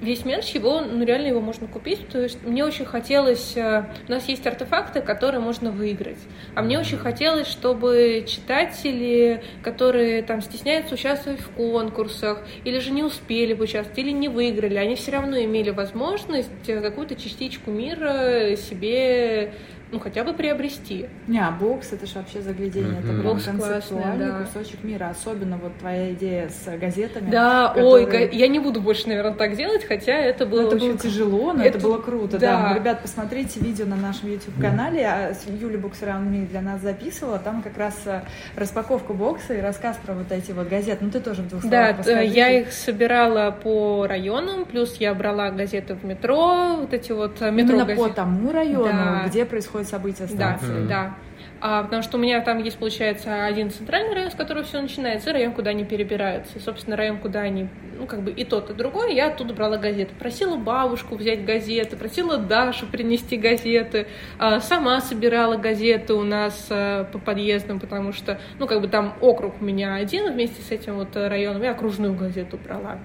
весь мерч, его, ну, реально его можно купить. То есть мне очень хотелось... Э, у нас есть артефакты, которые можно выиграть. А мне очень хотелось, чтобы читатели, которые там стесняются участвовать в конкурсах, или же не успели участвовать, или не выиграли, они все равно имели возможность э, какую-то частичку мира себе ну, хотя бы приобрести. Не, а бокс это же вообще заглядение, mm-hmm. это прям концептуальный да. кусочек мира, особенно вот твоя идея с газетами. Да, которые... ой, я не буду больше, наверное, так делать, хотя это было но Это очень... было тяжело, но это... это было круто, да. да. Ну, ребят, посмотрите видео на нашем YouTube-канале, mm-hmm. Юля Бокс для нас записывала, там как раз э, распаковка бокса и рассказ про вот эти вот газеты, ну ты тоже в двух словах Да, я их собирала по районам, плюс я брала газеты в метро, вот эти вот э, метро Именно газеты. по тому району, да. где происходит событие станции. Да, да. А, потому что у меня там есть, получается, один центральный район, с которого все начинается, и район, куда они перебираются. И, собственно, район, куда они, ну, как бы и тот, и другой, я оттуда брала газеты. Просила бабушку взять газеты, просила Дашу принести газеты, а, сама собирала газеты у нас а, по подъездам, потому что, ну, как бы там округ у меня один, вместе с этим вот районом я окружную газету брала.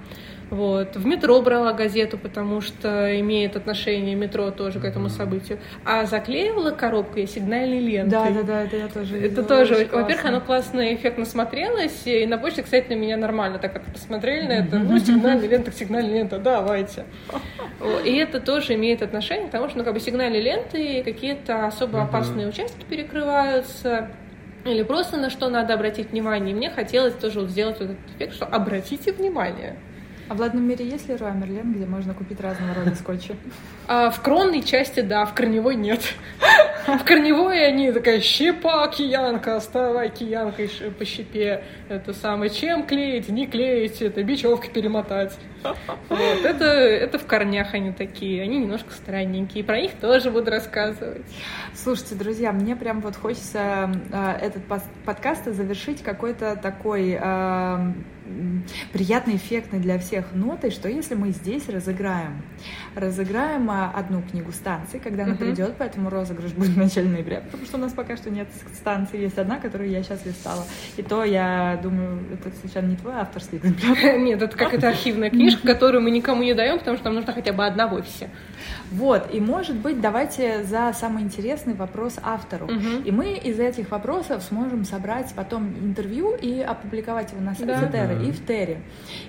Вот. В метро брала газету, потому что имеет отношение метро тоже к этому событию. А заклеивала коробку я сигнальной лентой. Да, да, да, это я тоже Это тоже, во-первых, оно классно, эффектно смотрелось, и на почте, кстати, на меня нормально, так как посмотрели на это, ну, сигнальная лента, сигнальная лента, давайте. И это тоже имеет отношение к тому, что, ну, как бы сигнальные ленты какие-то особо опасные участки перекрываются, или просто на что надо обратить внимание. И мне хотелось тоже вот сделать вот этот эффект, что обратите внимание. А в ладном мире есть ли Леруа Мерлен, где можно купить разного рода скотчи? А, в кронной части, да, в корневой нет. В корневой они такая щепа, киянка, оставай киянкой по щепе. Это самое, чем клеить, не клеить, это бечевкой перемотать. Вот, это, это в корнях они такие, они немножко странненькие, про них тоже буду рассказывать. Слушайте, друзья, мне прям вот хочется э, этот подкаст завершить какой-то такой э, приятный, эффектный для всех нотой, что если мы здесь разыграем, разыграем а, одну книгу станции, когда она uh-huh. придет, поэтому розыгрыш будет в начале ноября, потому что у нас пока что нет станции, есть одна, которую я сейчас листала. И то, я думаю, это случайно не твой авторский экземпляр. Нет, это как это архивная книжка, которую мы никому не даем, потому что нам нужна хотя бы одна в офисе. Вот, и может быть, давайте за самый интересный вопрос автору. Угу. И мы из этих вопросов сможем собрать потом интервью и опубликовать его на сайте да. И в Терре.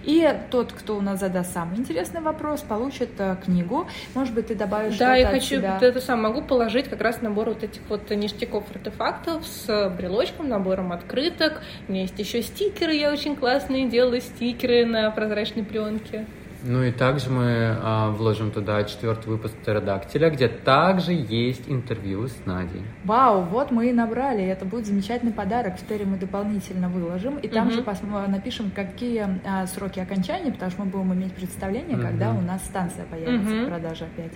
И тот, кто у нас задаст самый интересный вопрос, получит uh, книгу. Может быть, ты добавишь да, я хочу, себя. это сам могу положить как раз набор вот этих вот ништяков, артефактов с брелочком, набором открыток. У меня есть еще стикеры, я очень классные делаю стикеры на прозрачной пленке. Ну и также мы а, вложим туда четвертый выпуск Птеродактиля, где также есть интервью с Надей. Вау, вот мы и набрали. Это будет замечательный подарок. В Тере мы дополнительно выложим. И там угу. же пос- напишем, какие а, сроки окончания, потому что мы будем иметь представление, угу. когда у нас станция появится угу. в продаже опять.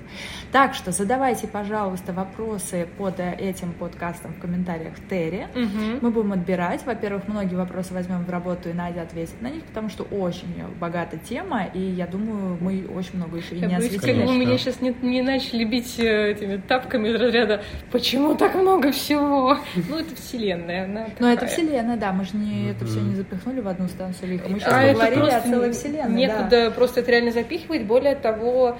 Так что задавайте, пожалуйста, вопросы под этим подкастом в комментариях в Тере. Угу. Мы будем отбирать. Во-первых, многие вопросы возьмем в работу, и Надя ответит на них, потому что очень богатая тема, и я думаю, мы очень много еще и не осветили. Как бы меня сейчас не, не начали бить э, этими тапками из разряда «Почему так много всего?» Ну, это вселенная, она Ну, это вселенная, да, мы же не, это все не запихнули в одну станцию лиха. Мы сейчас а поговорили о целой вселенной, Некуда да. просто это реально запихивать. Более того,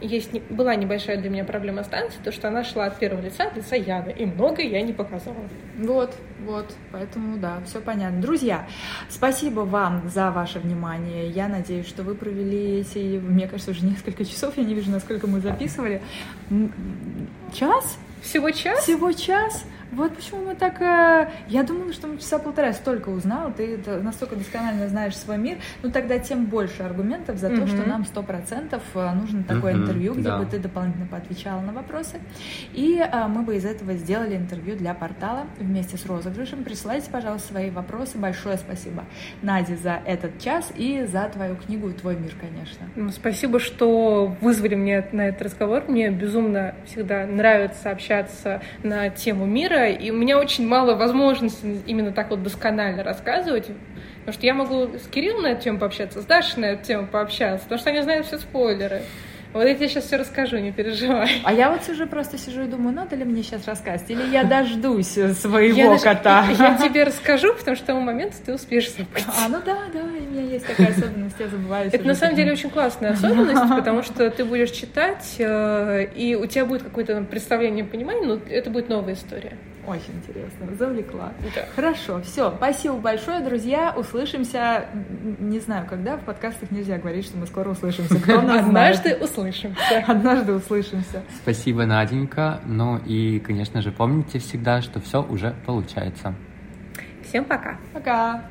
есть была небольшая для меня проблема станции, то, что она шла от первого лица от лица Яны, и многое я не показала. Вот, вот, поэтому, да, все понятно. Друзья, спасибо вам за ваше внимание. Я надеюсь, что вы провели провели эти, мне кажется, уже несколько часов, я не вижу, насколько мы записывали. Час? Всего час? Всего час. Вот почему мы так... Э, я думала, что мы часа полтора столько узнала, ты настолько досконально знаешь свой мир, ну тогда тем больше аргументов за то, что нам сто процентов э, нужно такое интервью, где бы ты дополнительно поотвечала на вопросы. И э, мы бы из этого сделали интервью для портала вместе с розыгрышем. Присылайте, пожалуйста, свои вопросы. Большое спасибо, Наде, за этот час и за твою книгу и твой мир, конечно. Ну, спасибо, что вызвали меня на этот разговор. Мне безумно всегда нравится общаться на тему мира, и у меня очень мало возможностей именно так вот досконально рассказывать, потому что я могу с Кириллом на эту тему пообщаться, с Дашей на эту тему пообщаться, потому что они знают все спойлеры. Вот я тебе сейчас все расскажу, не переживай. А я вот сижу просто сижу и думаю, надо ли мне сейчас рассказать, или я дождусь своего я кота. Я тебе расскажу, потому что к тому моменту ты успеешь забыть. А, ну да, да, у меня есть такая особенность, я забываю. Это на самом деле очень классная особенность, потому что ты будешь читать, э, и у тебя будет какое-то представление, понимание, но это будет новая история. Очень интересно, завлекла. Да. Хорошо, все, спасибо большое, друзья. Услышимся, не знаю, когда в подкастах нельзя говорить, что мы скоро услышимся. Кто нас Однажды знает? услышимся. Однажды услышимся. Спасибо, Наденька. Ну и, конечно же, помните всегда, что все уже получается. Всем пока. Пока.